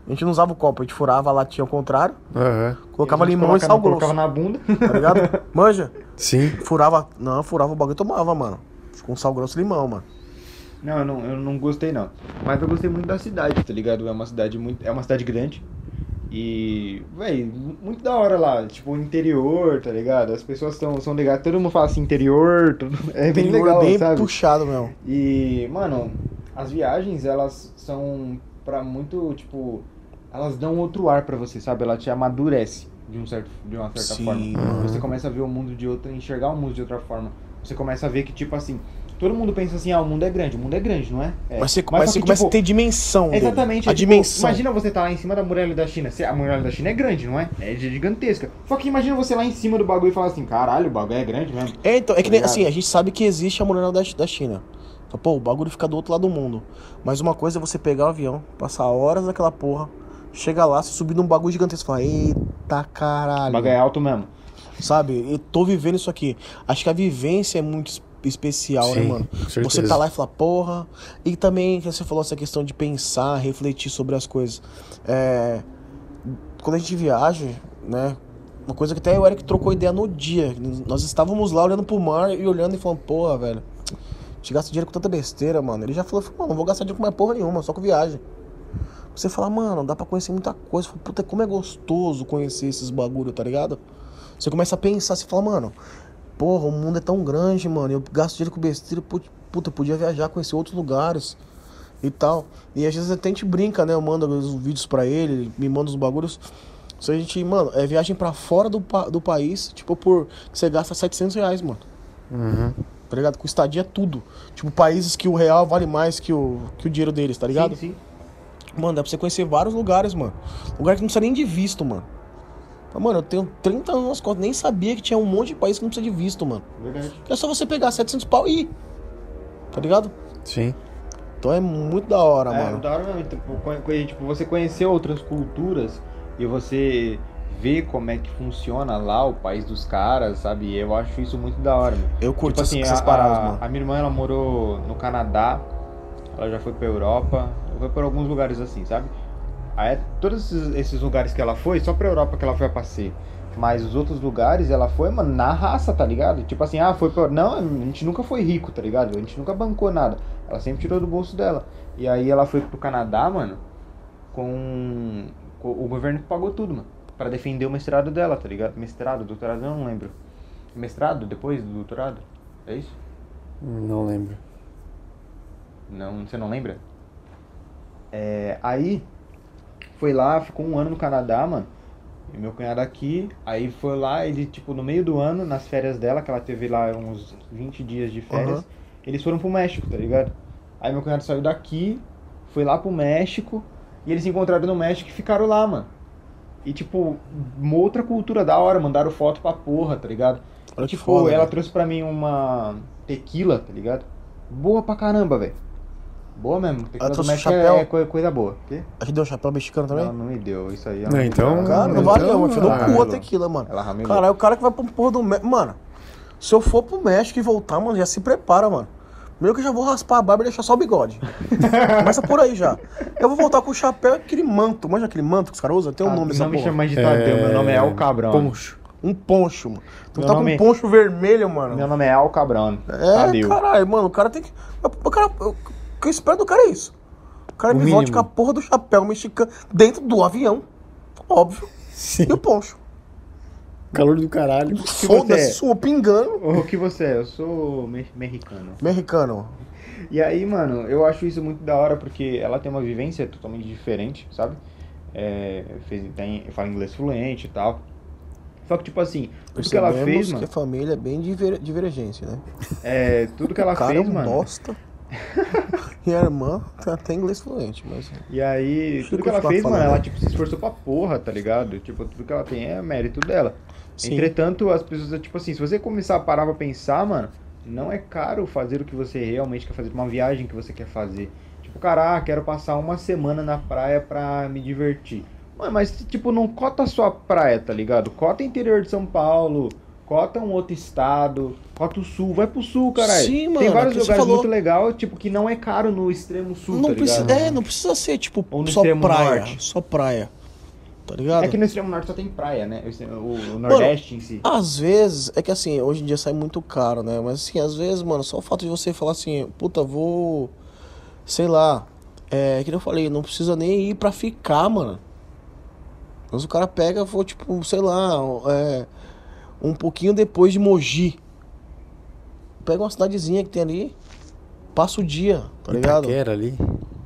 [SPEAKER 1] A gente não usava o copo, a gente furava a latinha ao contrário,
[SPEAKER 3] Aham.
[SPEAKER 1] colocava limão e
[SPEAKER 2] colocava-
[SPEAKER 1] sal grosso,
[SPEAKER 2] Colocava na bunda.
[SPEAKER 1] tá ligado? Manja?
[SPEAKER 3] Sim.
[SPEAKER 1] Furava, não, furava o bagulho e tomava, mano. Com sal grosso e limão, mano.
[SPEAKER 2] Não, eu não, eu não gostei não. Mas eu gostei muito da cidade, tá ligado? É uma cidade muito. É uma cidade grande. E, véi, muito da hora lá. Tipo, o interior, tá ligado? As pessoas são, são legais. Todo mundo fala assim, interior. tudo- É bem
[SPEAKER 1] Interior
[SPEAKER 2] legal,
[SPEAKER 1] bem
[SPEAKER 2] sabe?
[SPEAKER 1] puxado, meu.
[SPEAKER 2] E, mano, as viagens, elas são pra muito, tipo. Elas dão outro ar pra você, sabe? Ela te amadurece de, um certo, de uma certa
[SPEAKER 1] Sim,
[SPEAKER 2] forma. Você começa a ver o mundo de outra, enxergar o mundo de outra forma. Você começa a ver que, tipo assim, todo mundo pensa assim, ah, o mundo é grande. O mundo é grande, não é? É.
[SPEAKER 1] Mas você,
[SPEAKER 2] só
[SPEAKER 1] mas você
[SPEAKER 2] que,
[SPEAKER 1] começa
[SPEAKER 2] tipo,
[SPEAKER 1] a ter dimensão dele.
[SPEAKER 2] Exatamente.
[SPEAKER 1] A
[SPEAKER 2] é tipo,
[SPEAKER 1] dimensão.
[SPEAKER 2] imagina você tá lá em cima da muralha da China. A muralha da China é grande, não é? É gigantesca. Só que imagina você lá em cima do bagulho e falar assim, caralho, o bagulho é grande mesmo.
[SPEAKER 1] É, então, é que
[SPEAKER 2] Tá
[SPEAKER 1] nem, assim, a gente sabe que existe a muralha da, da China. Então, pô, o bagulho fica do outro lado do mundo. Mas uma coisa é você pegar o avião, passar horas naquela porra, chegar lá, se subir num bagulho gigantesco e falar, eita
[SPEAKER 2] O
[SPEAKER 1] caralho.
[SPEAKER 2] bagulho é alto mesmo.
[SPEAKER 1] Sabe? Eu tô vivendo isso aqui. Acho que a vivência é muito es- especial, né,
[SPEAKER 3] Sim,
[SPEAKER 1] mano?
[SPEAKER 3] com
[SPEAKER 1] Você tá lá e fala, porra. E também, que você falou essa questão de pensar, refletir sobre as coisas. É, quando a gente viaja, né? Uma coisa que até o Eric trocou ideia no dia. Nós estávamos lá olhando pro mar e olhando e falando, porra, velho. Gente gasta dinheiro com tanta besteira, mano. Ele já falou, mano, não vou gastar dinheiro com mais porra nenhuma, só com viagem. Você fala, mano, dá pra conhecer muita coisa. Fala, Puta, como é gostoso conhecer esses bagulho, tá ligado? Você começa a pensar, você fala, mano, porra, o mundo é tão grande, mano. Eu gasto dinheiro com besteira, put- puta, eu podia viajar, conhecer outros lugares e tal. E às vezes até a gente brinca, né? Eu mando os vídeos pra ele, ele me manda os bagulhos. Se a gente, mano, é viagem pra fora do, do país, tipo, por. Você gasta 700 reais, mano.
[SPEAKER 3] Uhum.
[SPEAKER 1] Tá ligado? Com estadia tudo. Tipo, países que o real vale mais que o, que o dinheiro deles, tá ligado?
[SPEAKER 2] Sim, sim.
[SPEAKER 1] Mano, dá pra você conhecer vários lugares, mano. Lugar que não precisa nem de visto, mano. Mas, Mano, eu tenho 30 anos nas costas, nem sabia que tinha um monte de país que não precisa de visto, mano.
[SPEAKER 2] Verdade.
[SPEAKER 1] É só você pegar 700 pau e ir. Tá ligado?
[SPEAKER 3] Sim.
[SPEAKER 1] Então é muito da hora,
[SPEAKER 2] É,
[SPEAKER 1] mano.
[SPEAKER 2] da hora mesmo. Tipo, tipo, você conhecer outras culturas e você ver como é que funciona lá o país dos caras, sabe? Eu acho isso muito da hora, meu.
[SPEAKER 1] Eu curto
[SPEAKER 2] Tipo assim,
[SPEAKER 1] essas, paradas, mano.
[SPEAKER 2] a minha irmã, ela morou no Canadá, ela já foi pra Europa, foi por alguns lugares assim, sabe? Aí, todos esses, esses lugares que ela foi, só pra Europa que ela foi a passeio. Mas os outros lugares, ela foi, mano, na raça, tá ligado? Tipo assim, ah, foi pra... Não, a gente nunca foi rico, tá ligado? A gente nunca bancou nada. Ela sempre tirou do bolso dela. E aí ela foi pro Canadá, mano, com... com- O governo pagou tudo, mano. Pra defender o mestrado dela, tá ligado? Mestrado, doutorado, eu não lembro. Mestrado depois do doutorado? É isso?
[SPEAKER 3] Não lembro.
[SPEAKER 2] Não, você não lembra? É, aí, foi lá, ficou um ano no Canadá, mano. E meu cunhado aqui, aí foi lá, ele, tipo, no meio do ano, nas férias dela, que ela teve lá uns 20 dias de férias,
[SPEAKER 1] Aham.
[SPEAKER 2] eles foram pro México, tá ligado? Aí meu cunhado saiu daqui, foi lá pro México, e eles se encontraram no México e ficaram lá, mano. E, tipo, uma outra cultura da hora, mandaram foto pra porra, tá ligado?
[SPEAKER 1] Olha que
[SPEAKER 2] tipo,
[SPEAKER 1] foda,
[SPEAKER 2] ela
[SPEAKER 1] velho.
[SPEAKER 2] trouxe pra mim uma tequila, tá ligado? Boa pra caramba, velho. Boa mesmo. Do
[SPEAKER 1] trouxe
[SPEAKER 2] México
[SPEAKER 1] chapéu?
[SPEAKER 2] é coi- coisa boa. Quê?
[SPEAKER 1] A gente deu um chapéu mexicano também?
[SPEAKER 2] Não, não me deu. Isso aí. ela
[SPEAKER 3] Não,
[SPEAKER 2] me
[SPEAKER 3] então-.
[SPEAKER 1] Cara, não
[SPEAKER 3] Então,
[SPEAKER 1] valeu, mano. Foi no
[SPEAKER 2] ela
[SPEAKER 1] cu a
[SPEAKER 2] ramelou.
[SPEAKER 1] tequila, mano.
[SPEAKER 2] Ela ramelou.
[SPEAKER 1] Caralho, o cara que vai pro porra do México. Mano, se eu for pro México e voltar, mano, já se prepara, mano. Primeiro que eu já vou raspar a barba e deixar só o bigode. Começa por aí já. Eu vou voltar com o chapéu e aquele manto. Manja aquele manto que os caras usam? Tem um
[SPEAKER 2] Ah,
[SPEAKER 1] nome essa
[SPEAKER 2] não me
[SPEAKER 1] porra.
[SPEAKER 2] chama de Tadeu, meu nome é Al Cabrão.
[SPEAKER 3] Poncho.
[SPEAKER 1] Um poncho, mano. Tu
[SPEAKER 2] Meu
[SPEAKER 1] tá
[SPEAKER 2] nome-
[SPEAKER 1] com um poncho vermelho, mano.
[SPEAKER 2] Meu nome é Al Cabrão.
[SPEAKER 1] É,
[SPEAKER 2] Tadeu.
[SPEAKER 1] caralho, mano, o cara tem que. O cara, que eu espero do cara é isso. O cara
[SPEAKER 3] O
[SPEAKER 1] me volte com a porra do chapéu mexicano dentro do avião. Óbvio.
[SPEAKER 3] Sim.
[SPEAKER 1] E o poncho.
[SPEAKER 3] Calor do caralho.
[SPEAKER 2] você é?
[SPEAKER 1] Foda-se, sua pingando.
[SPEAKER 2] O que você é? Eu sou me- mexicano.
[SPEAKER 1] Mexicano.
[SPEAKER 2] E aí, mano, eu acho isso muito da hora porque ela tem uma vivência totalmente diferente, sabe? É, fez, tem, fala inglês fluente e tal. Só que, tipo assim, tudo que ela fez,
[SPEAKER 1] que
[SPEAKER 2] mano,
[SPEAKER 1] a família é bem diver- divergência, né?
[SPEAKER 2] é, tudo que ela
[SPEAKER 1] o cara
[SPEAKER 2] fez,
[SPEAKER 1] é um
[SPEAKER 2] mano.
[SPEAKER 1] bosta. e a irmã tem até inglês fluente, mas.
[SPEAKER 2] E aí, tudo que ela fez, mano, ela, tipo, se esforçou pra porra, tá ligado? Tipo, tudo que ela tem é mérito dela.
[SPEAKER 1] Sim.
[SPEAKER 2] Entretanto, as pessoas, tipo assim, se você começar a parar pra pensar, mano, não é caro fazer o que você realmente quer fazer, uma viagem que você quer fazer. Tipo, cara, ah, quero passar uma semana na praia pra me divertir. Mano, mas, tipo, não cota só a praia, tá ligado? Cota interior de São Paulo, cota um outro estado, cota o sul, vai pro sul, caralho.
[SPEAKER 1] Sim, mano,
[SPEAKER 2] Tem vários
[SPEAKER 1] é você
[SPEAKER 2] lugares
[SPEAKER 1] falou-
[SPEAKER 2] muito legais, tipo, que não é caro no extremo sul,
[SPEAKER 1] não
[SPEAKER 2] tá
[SPEAKER 1] precisa,
[SPEAKER 2] ligado?
[SPEAKER 1] é, não precisa ser, tipo, só
[SPEAKER 2] extremo
[SPEAKER 1] praia.
[SPEAKER 2] norte.
[SPEAKER 1] Só praia. Tá ligado?
[SPEAKER 2] É que no extremo norte só tem praia, né? O O, Nordeste em si.
[SPEAKER 1] Às vezes, é que assim, hoje em dia sai muito caro, né? Mas assim, às vezes, mano, só o fato de você falar assim, puta, vou. Sei lá. É, que eu falei, não precisa nem ir pra ficar, mano. Mas o cara pega, vou, tipo, sei lá, é, um pouquinho depois de Mogi. Pega uma cidadezinha que tem ali, passa o dia, tá ligado?
[SPEAKER 3] Itaquera ali.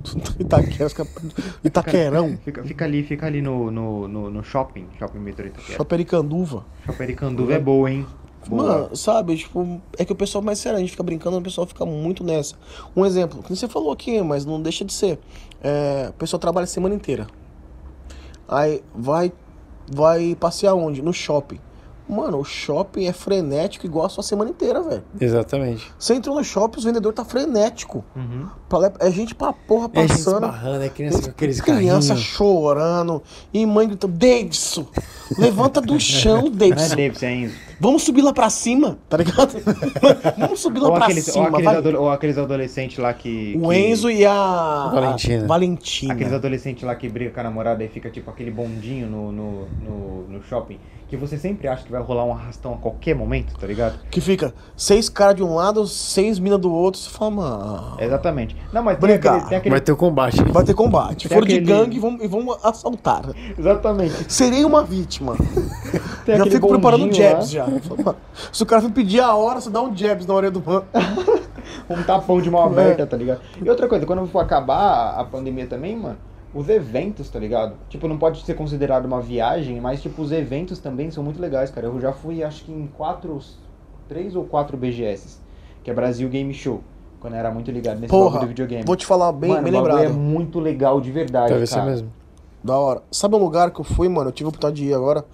[SPEAKER 1] Itaquera, os caras- Itaquerão,
[SPEAKER 2] Fica, fica ali, fica ali no, no, no, no shopping, shopping metrô Itaquera.
[SPEAKER 1] Chopericanduva.
[SPEAKER 2] Chopericanduva é boa, hein? Boa.
[SPEAKER 1] Mano, sabe, tipo, é que o pessoal, mais sério, a gente fica brincando, o pessoal fica muito nessa. Um exemplo, que você falou aqui, mas não deixa de ser. É, o pessoal trabalha a semana inteira. Aí vai, vai passear onde? No shopping. Mano, o shopping é frenético igual a sua semana inteira, velho.
[SPEAKER 3] Exatamente.
[SPEAKER 1] Você entrou no shopping, os vendedores tá frenético.
[SPEAKER 2] Uhum.
[SPEAKER 1] É gente pra porra
[SPEAKER 3] É gente
[SPEAKER 1] passando.
[SPEAKER 3] esbarrando, é criança com aqueles
[SPEAKER 1] criança
[SPEAKER 3] carrinhos.
[SPEAKER 1] chorando. E mãe gritando, Davidson, levanta do chão,
[SPEAKER 2] Não é
[SPEAKER 1] Davidson.
[SPEAKER 2] É Enzo.
[SPEAKER 1] Vamos subir lá pra cima, tá ligado? Vamos subir lá
[SPEAKER 2] Ou
[SPEAKER 1] pra
[SPEAKER 2] aqueles, ou,
[SPEAKER 1] cima,
[SPEAKER 2] aqueles
[SPEAKER 1] vai.
[SPEAKER 2] ado- ou aqueles adolescentes lá que.
[SPEAKER 1] O
[SPEAKER 2] que-
[SPEAKER 1] Enzo e a
[SPEAKER 3] Valentina.
[SPEAKER 1] a Valentina.
[SPEAKER 2] Aqueles adolescentes lá que briga com a namorada e fica tipo aquele bondinho no, no, no, no shopping. Que você sempre acha que vai rolar um arrastão a qualquer momento, tá ligado?
[SPEAKER 1] Que fica seis caras de um lado, seis minas do outro. Você fala, mano.
[SPEAKER 2] Exatamente. Não, mas tem aquele, tem aquele-
[SPEAKER 3] Vai ter combate.
[SPEAKER 1] Vai ter combate.
[SPEAKER 2] Tem
[SPEAKER 1] Foram de
[SPEAKER 2] aquele-
[SPEAKER 1] gangue e vão, e vão assaltar.
[SPEAKER 2] Exatamente.
[SPEAKER 1] Serei uma vítima. Já
[SPEAKER 2] aquele
[SPEAKER 1] fico preparando jabs já. Fala, Se o cara vir pedir a hora, você dá um jabs na orelha do mano.
[SPEAKER 2] um tapão de mão
[SPEAKER 1] É.
[SPEAKER 2] aberta, tá ligado? E outra coisa, quando for acabar a pandemia também, mano, os eventos, tá ligado? Tipo, não pode ser considerado uma viagem, mas tipo, os eventos também são muito legais, cara. Eu já fui, acho que em quatro, três ou quatro BGS, que é Brasil Game Show, quando eu era muito ligado nesse
[SPEAKER 1] Porra,
[SPEAKER 2] do videogame.
[SPEAKER 1] vou te falar bem,
[SPEAKER 2] mano,
[SPEAKER 1] bem
[SPEAKER 2] bagulho
[SPEAKER 1] lembrado.
[SPEAKER 2] é muito legal de verdade,
[SPEAKER 3] Deve ser
[SPEAKER 2] cara.
[SPEAKER 3] mesmo.
[SPEAKER 1] Da hora. Sabe um lugar que eu fui, mano? Eu tive a oportunidade de ir agora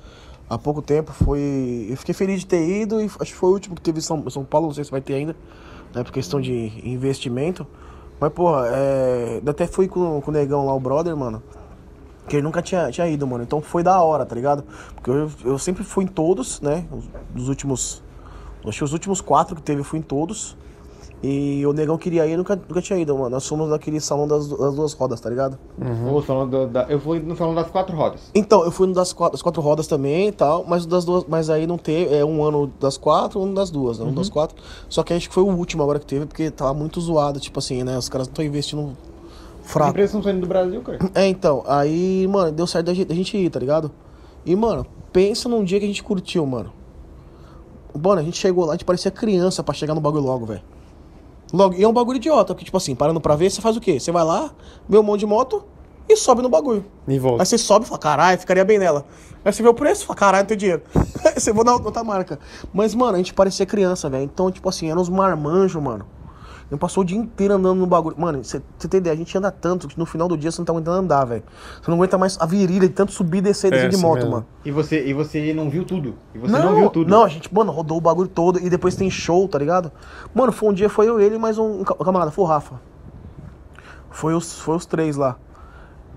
[SPEAKER 1] há pouco tempo. Foi. Eu fiquei feliz de ter ido e acho que foi o último que teve São, São Paulo. Não sei se vai ter ainda, né? Por questão de investimento. Mas, porra, é... até fui com, com o negão lá, o brother, mano. Que ele nunca tinha, tinha ido, mano. Então foi da hora, tá ligado? Porque eu, eu sempre fui em todos, né? Os, dos últimos. Acho que os últimos quatro que teve eu fui em todos. E o negão queria ir, nunca, nunca tinha ido, mano. Nós fomos naquele salão das, das duas rodas, tá ligado?
[SPEAKER 2] Vou falando do- da- eu fui no salão das quatro rodas.
[SPEAKER 1] Então, eu fui no das quatro, das quatro rodas também e tal, mas o das duas, mas aí não teve, é um ano das quatro, um das duas, né? Um das quatro. Só que acho que foi o último agora que teve, porque tava muito zoado, tipo assim, né? Os caras não estão investindo
[SPEAKER 2] As
[SPEAKER 1] fraco.
[SPEAKER 2] empresas estão saindo do Brasil, cara.
[SPEAKER 1] É, então, aí, mano, deu certo da gente, da gente ir, tá ligado? E, mano, pensa num dia que a gente curtiu, mano. Mano, a gente chegou lá, a gente parecia criança pra chegar no bagulho logo, velho. Logo, e é um bagulho idiota, porque, tipo assim, parando pra ver, você faz o quê? Você vai lá, vê um monte de moto e sobe no bagulho.
[SPEAKER 3] E volta.
[SPEAKER 1] Aí você sobe e fala, caralho, ficaria bem nela. Aí você vê o preço, fala, caralho, não tem dinheiro. Aí você vou na outra marca. Mas, mano, a gente parecia criança, velho. Então, tipo assim, eram uns marmanjos, mano. Gente passou o dia inteiro andando no bagulho. Mano, você tem ideia, a gente anda tanto que no final do dia você não tá aguentando andar, velho. Você não aguenta mais a virilha de tanto subir e descer, descer
[SPEAKER 3] É,
[SPEAKER 1] de
[SPEAKER 3] assim
[SPEAKER 1] moto,
[SPEAKER 3] mesmo.
[SPEAKER 1] mano.
[SPEAKER 2] E você, e você não viu tudo. E você não, viu tudo.
[SPEAKER 1] Não, a gente, mano, rodou o bagulho todo e depois tem show, tá ligado? Mano, foi um dia, foi eu, ele e mais um, ca- camarada, foi o Rafa. Foi os, foi os três lá.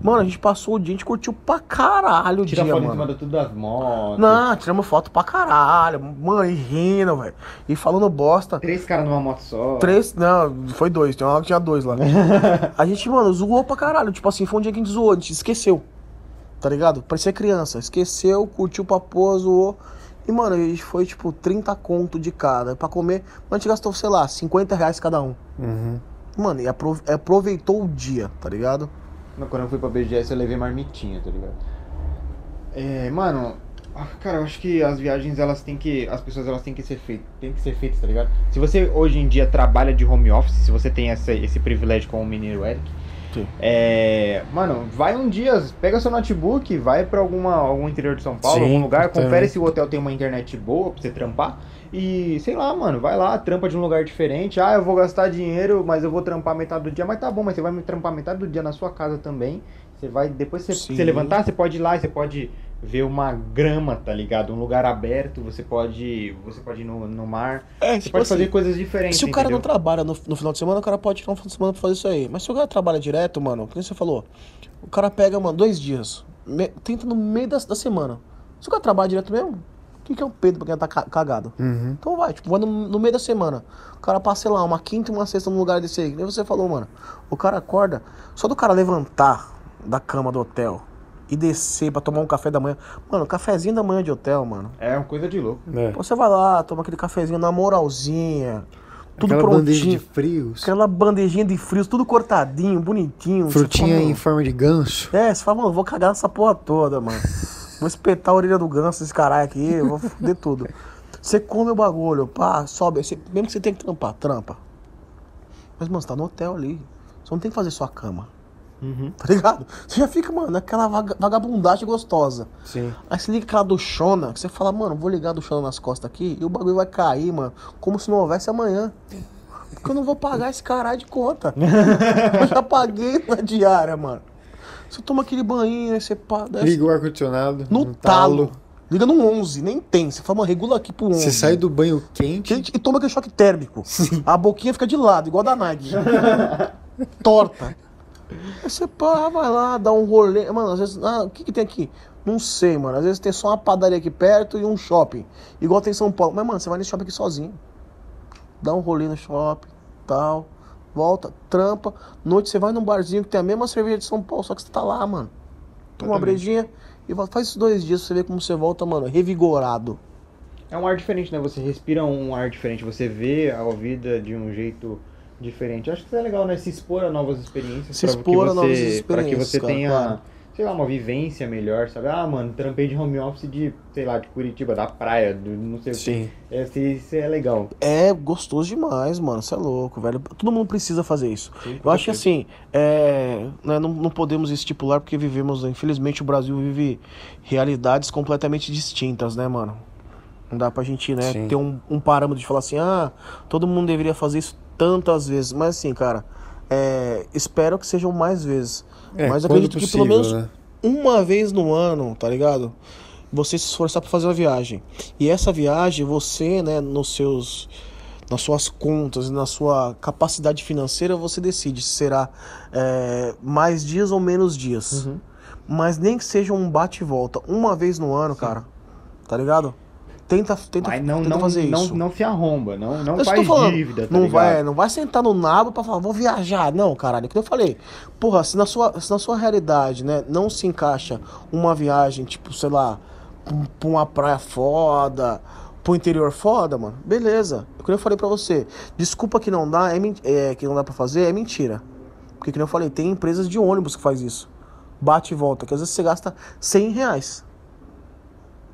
[SPEAKER 1] Mano, a gente passou o dia, a gente curtiu pra caralho o
[SPEAKER 2] Tira
[SPEAKER 1] dia,
[SPEAKER 2] foto em
[SPEAKER 1] mano.
[SPEAKER 2] cima de tudo das motos.
[SPEAKER 1] Não, tiramos foto pra caralho, mano, e rindo, velho. E falando bosta.
[SPEAKER 2] Três caras numa moto só.
[SPEAKER 1] Três, não, foi dois, tinha uma hora que tinha dois lá. a gente, mano, zoou pra caralho. Tipo assim, foi um dia que a gente zoou, a gente esqueceu. Tá ligado? Parecia criança. Esqueceu, curtiu pra pôr, zoou. E, mano, a gente foi, tipo, 30 conto de cada. Pra comer, a gente gastou, sei lá, 50 reais cada um.
[SPEAKER 3] Uhum.
[SPEAKER 1] Mano, e apro- aproveitou o dia, tá ligado?
[SPEAKER 2] Quando eu fui pra BGS eu levei marmitinha, tá ligado? É, mano, cara, eu acho que as viagens elas têm que. As pessoas elas têm que ser feitas. Tem que ser feitas, tá ligado? Se você hoje em dia trabalha de home office, se você tem essa, esse privilégio com o Mineiro Eric,
[SPEAKER 1] Sim.
[SPEAKER 2] é. Mano, vai um dia, pega seu notebook, vai pra alguma, algum interior de São Paulo,
[SPEAKER 3] Sim,
[SPEAKER 2] algum lugar, confere se o hotel tem uma internet boa pra você trampar. E sei lá, mano, vai lá, trampa de um lugar diferente. Ah, eu vou gastar dinheiro, mas eu vou trampar metade do dia. Mas tá bom, mas você vai me trampar metade do dia na sua casa também. Você vai, depois você, você levantar, você pode ir lá, você pode ver uma grama, tá ligado? Um lugar aberto, você pode, você pode ir no, no mar.
[SPEAKER 1] É,
[SPEAKER 2] Você pode fazer coisas diferentes,
[SPEAKER 1] Se o cara não
[SPEAKER 2] entendeu?
[SPEAKER 1] trabalha no, no final de semana, o cara pode tirar um final de semana pra fazer isso aí. Mas se o cara trabalha direto, mano, como você falou, o cara pega, mano, dois dias, me- tenta no meio da, da semana. Se o cara trabalha direto mesmo, o que, que é um pedo pra quem tá ca- cagado?
[SPEAKER 3] Uhum.
[SPEAKER 1] Então vai, tipo, vai no, no meio da semana. O cara passa, sei lá, uma quinta e uma sexta num lugar desse aí. Que nem você falou, mano. O cara acorda, só do cara levantar da cama do hotel e descer pra tomar um café da manhã. Mano, cafezinho da manhã de hotel, mano.
[SPEAKER 2] É uma coisa de louco.
[SPEAKER 3] É.
[SPEAKER 1] Você vai lá, toma aquele cafezinho na moralzinha. Tudo
[SPEAKER 3] Aquela bandeja de
[SPEAKER 1] prontinho.
[SPEAKER 3] frios.
[SPEAKER 1] Aquela bandejinha de frios, tudo cortadinho, bonitinho.
[SPEAKER 3] Frutinha
[SPEAKER 1] fala,
[SPEAKER 3] em forma de ganso.
[SPEAKER 1] É, você fala, mano, vou cagar nessa porra toda, mano. Vou espetar a orelha do ganso, esse caralho aqui, vou foder tudo. Você come o bagulho, pá, sobe. você- mesmo que você tenha que trampar, trampa. Mas, mano, você tá no hotel ali. Você não tem que fazer sua cama.
[SPEAKER 2] Uhum.
[SPEAKER 1] Tá ligado? Você já fica, mano, naquela vaga- vagabundagem gostosa.
[SPEAKER 3] Sim.
[SPEAKER 1] Aí você liga aquela duchona, que você fala, mano, vou ligar a duchona nas costas aqui e o bagulho vai cair, mano, como se não houvesse amanhã. Porque eu não vou pagar esse caralho de conta. eu já paguei na diária, mano. Você toma aquele banho, aí você pá, desce
[SPEAKER 3] Liga o ar-condicionado.
[SPEAKER 1] no talo. Liga no 11, nem tem. Você fala, mano, regula aqui pro 11.
[SPEAKER 3] Você sai do banho quente.
[SPEAKER 1] Gente, E toma aquele choque térmico. A boquinha fica de lado, igual a da Nike. Torta. Aí você pá, vai lá, dá um rolê. Mano, às vezes. Ah, o que, que tem aqui? Não sei, mano. Às vezes tem só uma padaria aqui perto e um shopping. Igual tem em São Paulo. Mas, mano, você vai nesse shopping aqui sozinho. Dá um rolê no shopping, tal. Volta, trampa. Noite você vai num barzinho que tem a mesma cerveja de São Paulo, só que você tá lá, mano. Toma uma brejinha e faz esses dois dias você ver como você volta, mano, revigorado.
[SPEAKER 2] É um ar diferente, né? Você respira um ar diferente, você vê a vida de um jeito diferente. Acho que isso é legal, né? Se expor a novas experiências.
[SPEAKER 1] Se expor a
[SPEAKER 2] você-
[SPEAKER 1] novas
[SPEAKER 2] Pra que
[SPEAKER 1] experiências,
[SPEAKER 2] você
[SPEAKER 1] cara,
[SPEAKER 2] tenha,
[SPEAKER 1] claro.
[SPEAKER 2] Sei lá, uma vivência melhor, sabe? Ah, mano, trampei de home office de, sei lá, de Curitiba, da praia, do, não sei o
[SPEAKER 3] Sim.
[SPEAKER 2] que. É, se- isso é legal.
[SPEAKER 1] É gostoso demais, mano. Você é louco, velho. Todo mundo precisa fazer isso.
[SPEAKER 2] Sim,
[SPEAKER 1] Eu acho que assim, é, né, não, não podemos estipular porque vivemos, infelizmente, o Brasil vive realidades completamente distintas, né, mano? Não dá pra gente, né,
[SPEAKER 3] Sim.
[SPEAKER 1] ter um, um parâmetro de falar assim, ah, todo mundo deveria fazer isso tantas vezes. Mas assim, cara, é, espero que sejam mais vezes.
[SPEAKER 3] É,
[SPEAKER 1] Mas acredito que pelo
[SPEAKER 3] possível,
[SPEAKER 1] menos
[SPEAKER 3] né?
[SPEAKER 1] uma vez no ano, tá ligado? Você se esforçar pra fazer uma viagem. E essa viagem, você, né, nos seus nas suas contas e na sua capacidade financeira, você decide se será é, mais dias ou menos dias.
[SPEAKER 2] Uhum.
[SPEAKER 1] Mas nem que seja um bate e volta, uma vez no ano, cara. Tá ligado? Tenta, tenta,
[SPEAKER 2] Mas não,
[SPEAKER 1] tenta
[SPEAKER 2] não,
[SPEAKER 1] fazer
[SPEAKER 2] não,
[SPEAKER 1] isso.
[SPEAKER 2] não se arromba, não, não
[SPEAKER 1] Eu
[SPEAKER 2] faz
[SPEAKER 1] falando,
[SPEAKER 2] dívida, tá
[SPEAKER 1] não
[SPEAKER 2] ligado?
[SPEAKER 1] vai, não vai sentar no nabo pra falar, vou viajar. Não, caralho, que eu falei. Porra, se na sua, se na sua realidade, né, não se encaixa uma viagem, tipo, sei lá, pra um- uma praia foda, pro interior foda, mano, beleza. O que eu falei pra você, desculpa que não dá, é, é, que não dá pra fazer, é mentira. Porque, que eu falei, tem empresas de ônibus que faz isso. Bate e volta, que às vezes você gasta 100 reais.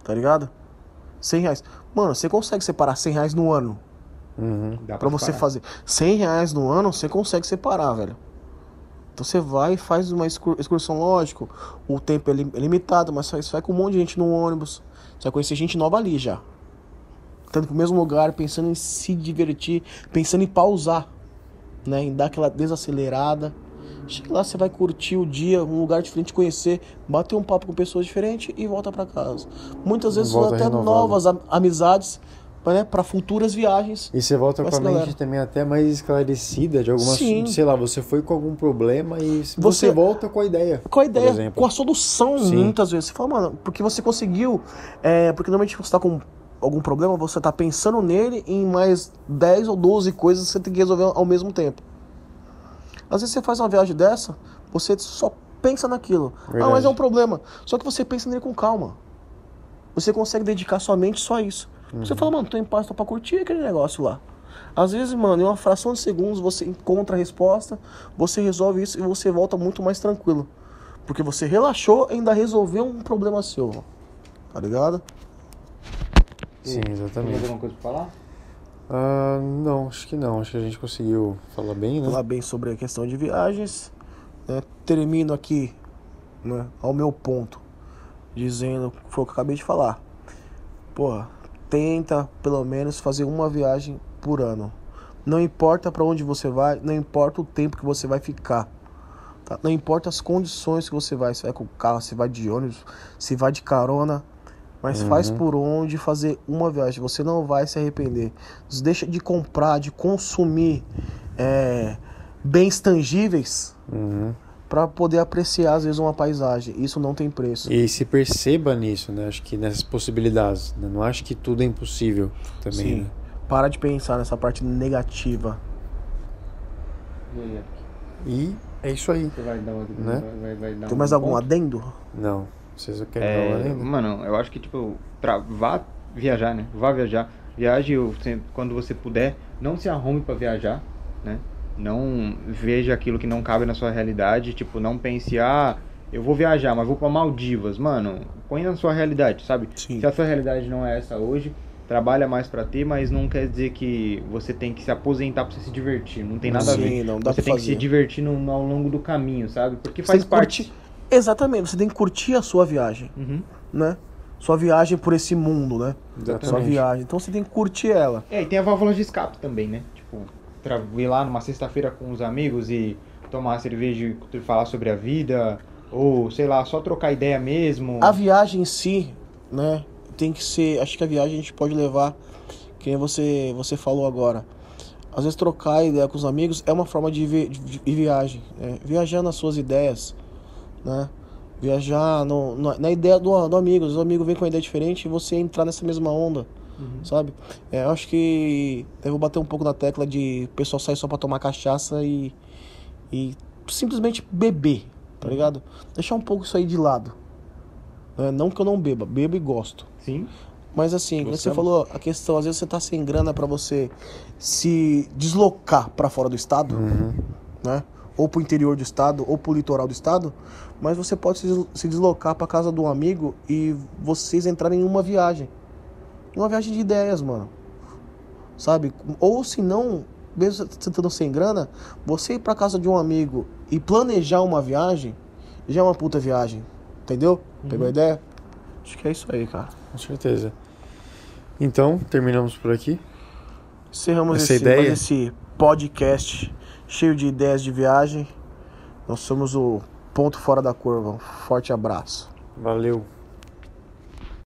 [SPEAKER 1] Tá ligado? 100 reais. Mano, você consegue separar 100 reais no ano?
[SPEAKER 3] Uhum.
[SPEAKER 2] Dá
[SPEAKER 1] Pra você
[SPEAKER 2] parar.
[SPEAKER 1] fazer 100 reais no ano, você consegue separar, velho. Então você vai e faz uma excur- excursão, lógico. O tempo é é limitado, mas você vai com um monte de gente no ônibus. Você vai conhecer gente nova ali já. Tanto pro mesmo lugar, pensando em se divertir, pensando em pausar. né? Em dar aquela desacelerada. Chega lá, você vai curtir o dia, um lugar diferente, conhecer, bater um papo com pessoas diferentes e volta para casa. Muitas vezes
[SPEAKER 3] Volta
[SPEAKER 1] até
[SPEAKER 3] renovado.
[SPEAKER 1] novas am- amizades, né? Para futuras viagens.
[SPEAKER 3] E você volta com a mente
[SPEAKER 1] galera.
[SPEAKER 3] também até mais esclarecida de algumas.
[SPEAKER 1] Sim.
[SPEAKER 3] Sei lá, você foi com algum problema e você,
[SPEAKER 1] Você-
[SPEAKER 3] volta com a ideia.
[SPEAKER 1] Com a ideia, com a solução,
[SPEAKER 3] Sim.
[SPEAKER 1] muitas vezes. Você fala, mano, porque você conseguiu. é, porque normalmente você tá com algum problema, você tá pensando nele em mais 10 ou 12 coisas que você tem que resolver ao mesmo tempo. Às vezes você faz uma viagem dessa, você só pensa naquilo. Ah,
[SPEAKER 3] Verdade.
[SPEAKER 1] mas é um problema. Só que você pensa nele com calma. Você consegue dedicar sua mente só a isso.
[SPEAKER 3] Uhum.
[SPEAKER 1] Você fala, mano, tô em paz, tô pra curtir aquele negócio lá. Às vezes, mano, em uma fração de segundos você encontra a resposta, você resolve isso e você volta muito mais tranquilo. Porque você relaxou e ainda resolveu um problema seu. Tá ligado?
[SPEAKER 3] Sim,
[SPEAKER 2] Tem mais
[SPEAKER 3] exatamente.
[SPEAKER 2] alguma coisa pra falar?
[SPEAKER 3] Ah, não, acho que não. Acho que a gente conseguiu falar bem, né?
[SPEAKER 1] Falar bem sobre a questão de viagens. né? Termino aqui, né, ao meu ponto, dizendo o que eu acabei de falar. Porra, tenta pelo menos fazer uma viagem por ano. Não importa pra onde você vai, não importa o tempo que você vai ficar. tá? Não importa as condições que você vai, se vai com carro, se vai de ônibus, se vai de carona, mas faz por onde fazer uma viagem. Você não vai se arrepender. Deixa de comprar, de consumir é, bens tangíveis
[SPEAKER 3] Uhum.
[SPEAKER 1] para poder apreciar às vezes uma paisagem. Isso não tem preço.
[SPEAKER 3] E se perceba nisso, né? Acho que nessas possibilidades. né? Não acho que tudo é impossível também.
[SPEAKER 1] Sim.
[SPEAKER 3] né?
[SPEAKER 1] Para de pensar nessa parte negativa.
[SPEAKER 2] E aí,
[SPEAKER 3] E é isso aí.
[SPEAKER 2] Você vai dar uma.
[SPEAKER 3] Né?
[SPEAKER 2] Vai, vai, vai dar
[SPEAKER 1] Tem
[SPEAKER 2] um
[SPEAKER 1] mais algum
[SPEAKER 2] ponto?
[SPEAKER 1] adendo?
[SPEAKER 3] Não. Vocês querem
[SPEAKER 2] É,
[SPEAKER 3] ainda?
[SPEAKER 2] mano, eu acho que, tipo, pra, vá viajar, né? Vá viajar. Viaje quando você puder. Não se arrume pra viajar, né? Não veja aquilo que não cabe na sua realidade. Tipo, não pense, ah, eu vou viajar, mas vou pra Maldivas. Mano, põe na sua realidade, sabe?
[SPEAKER 1] Sim.
[SPEAKER 2] Se a sua realidade não é essa hoje, trabalha mais pra ter, mas não quer dizer que você tem que se aposentar pra você se divertir. Não tem nada a
[SPEAKER 1] Sim,
[SPEAKER 2] ver.
[SPEAKER 1] não dá
[SPEAKER 2] você tem que
[SPEAKER 1] fazer.
[SPEAKER 2] se divertir no, ao longo do caminho, sabe? Porque faz
[SPEAKER 1] que
[SPEAKER 2] parte.
[SPEAKER 1] curtir. Exatamente, você tem que curtir a sua viagem,
[SPEAKER 2] Uhum.
[SPEAKER 1] né? Sua viagem por esse mundo, né? Sua
[SPEAKER 3] Exatamente.
[SPEAKER 1] viagem. Então você tem que curtir ela.
[SPEAKER 2] É, e tem a válvula de escape também, né? Tipo, pra ir lá numa sexta-feira com os amigos e tomar cerveja e falar sobre a vida, ou sei lá, só trocar ideia mesmo.
[SPEAKER 1] A viagem em si, né? Tem que ser. Acho que a viagem a gente pode levar, quem você, você falou agora. Às vezes trocar ideia com os amigos é uma forma de, vi, de, de viagem. né? Viajar nas suas ideias, né? Viajar no, na, na ideia do, do amigo. Os amigos vêm com uma ideia diferente e você entrar nessa mesma onda,
[SPEAKER 2] Uhum.
[SPEAKER 1] sabe? É, eu acho que eu vou bater um pouco na tecla de o pessoal sair só pra tomar cachaça e, e simplesmente beber, tá ligado? Deixar um pouco isso aí de lado. né? Não que eu não beba, bebo e gosto.
[SPEAKER 2] Sim.
[SPEAKER 1] Mas assim, você falou, a questão, às vezes você tá sem grana pra você se deslocar pra fora do estado,
[SPEAKER 3] Uhum.
[SPEAKER 1] né? Ou pro interior do estado, ou pro litoral do estado, mas você pode se des- se deslocar pra casa de um amigo e vocês entrarem em uma viagem. Uma viagem de ideias, mano. Sabe? Ou se não, mesmo você estando sem grana, você ir pra casa de um amigo e planejar uma viagem, já é uma puta viagem. Entendeu? Pegou a ideia? Acho que é isso aí, cara.
[SPEAKER 3] Com certeza. Então, terminamos por aqui.
[SPEAKER 1] Encerramos
[SPEAKER 3] Essa
[SPEAKER 1] esse,
[SPEAKER 3] ideia?
[SPEAKER 1] esse podcast cheio de ideias de viagem. Nós somos o ponto fora da curva. Um forte abraço.
[SPEAKER 3] Valeu.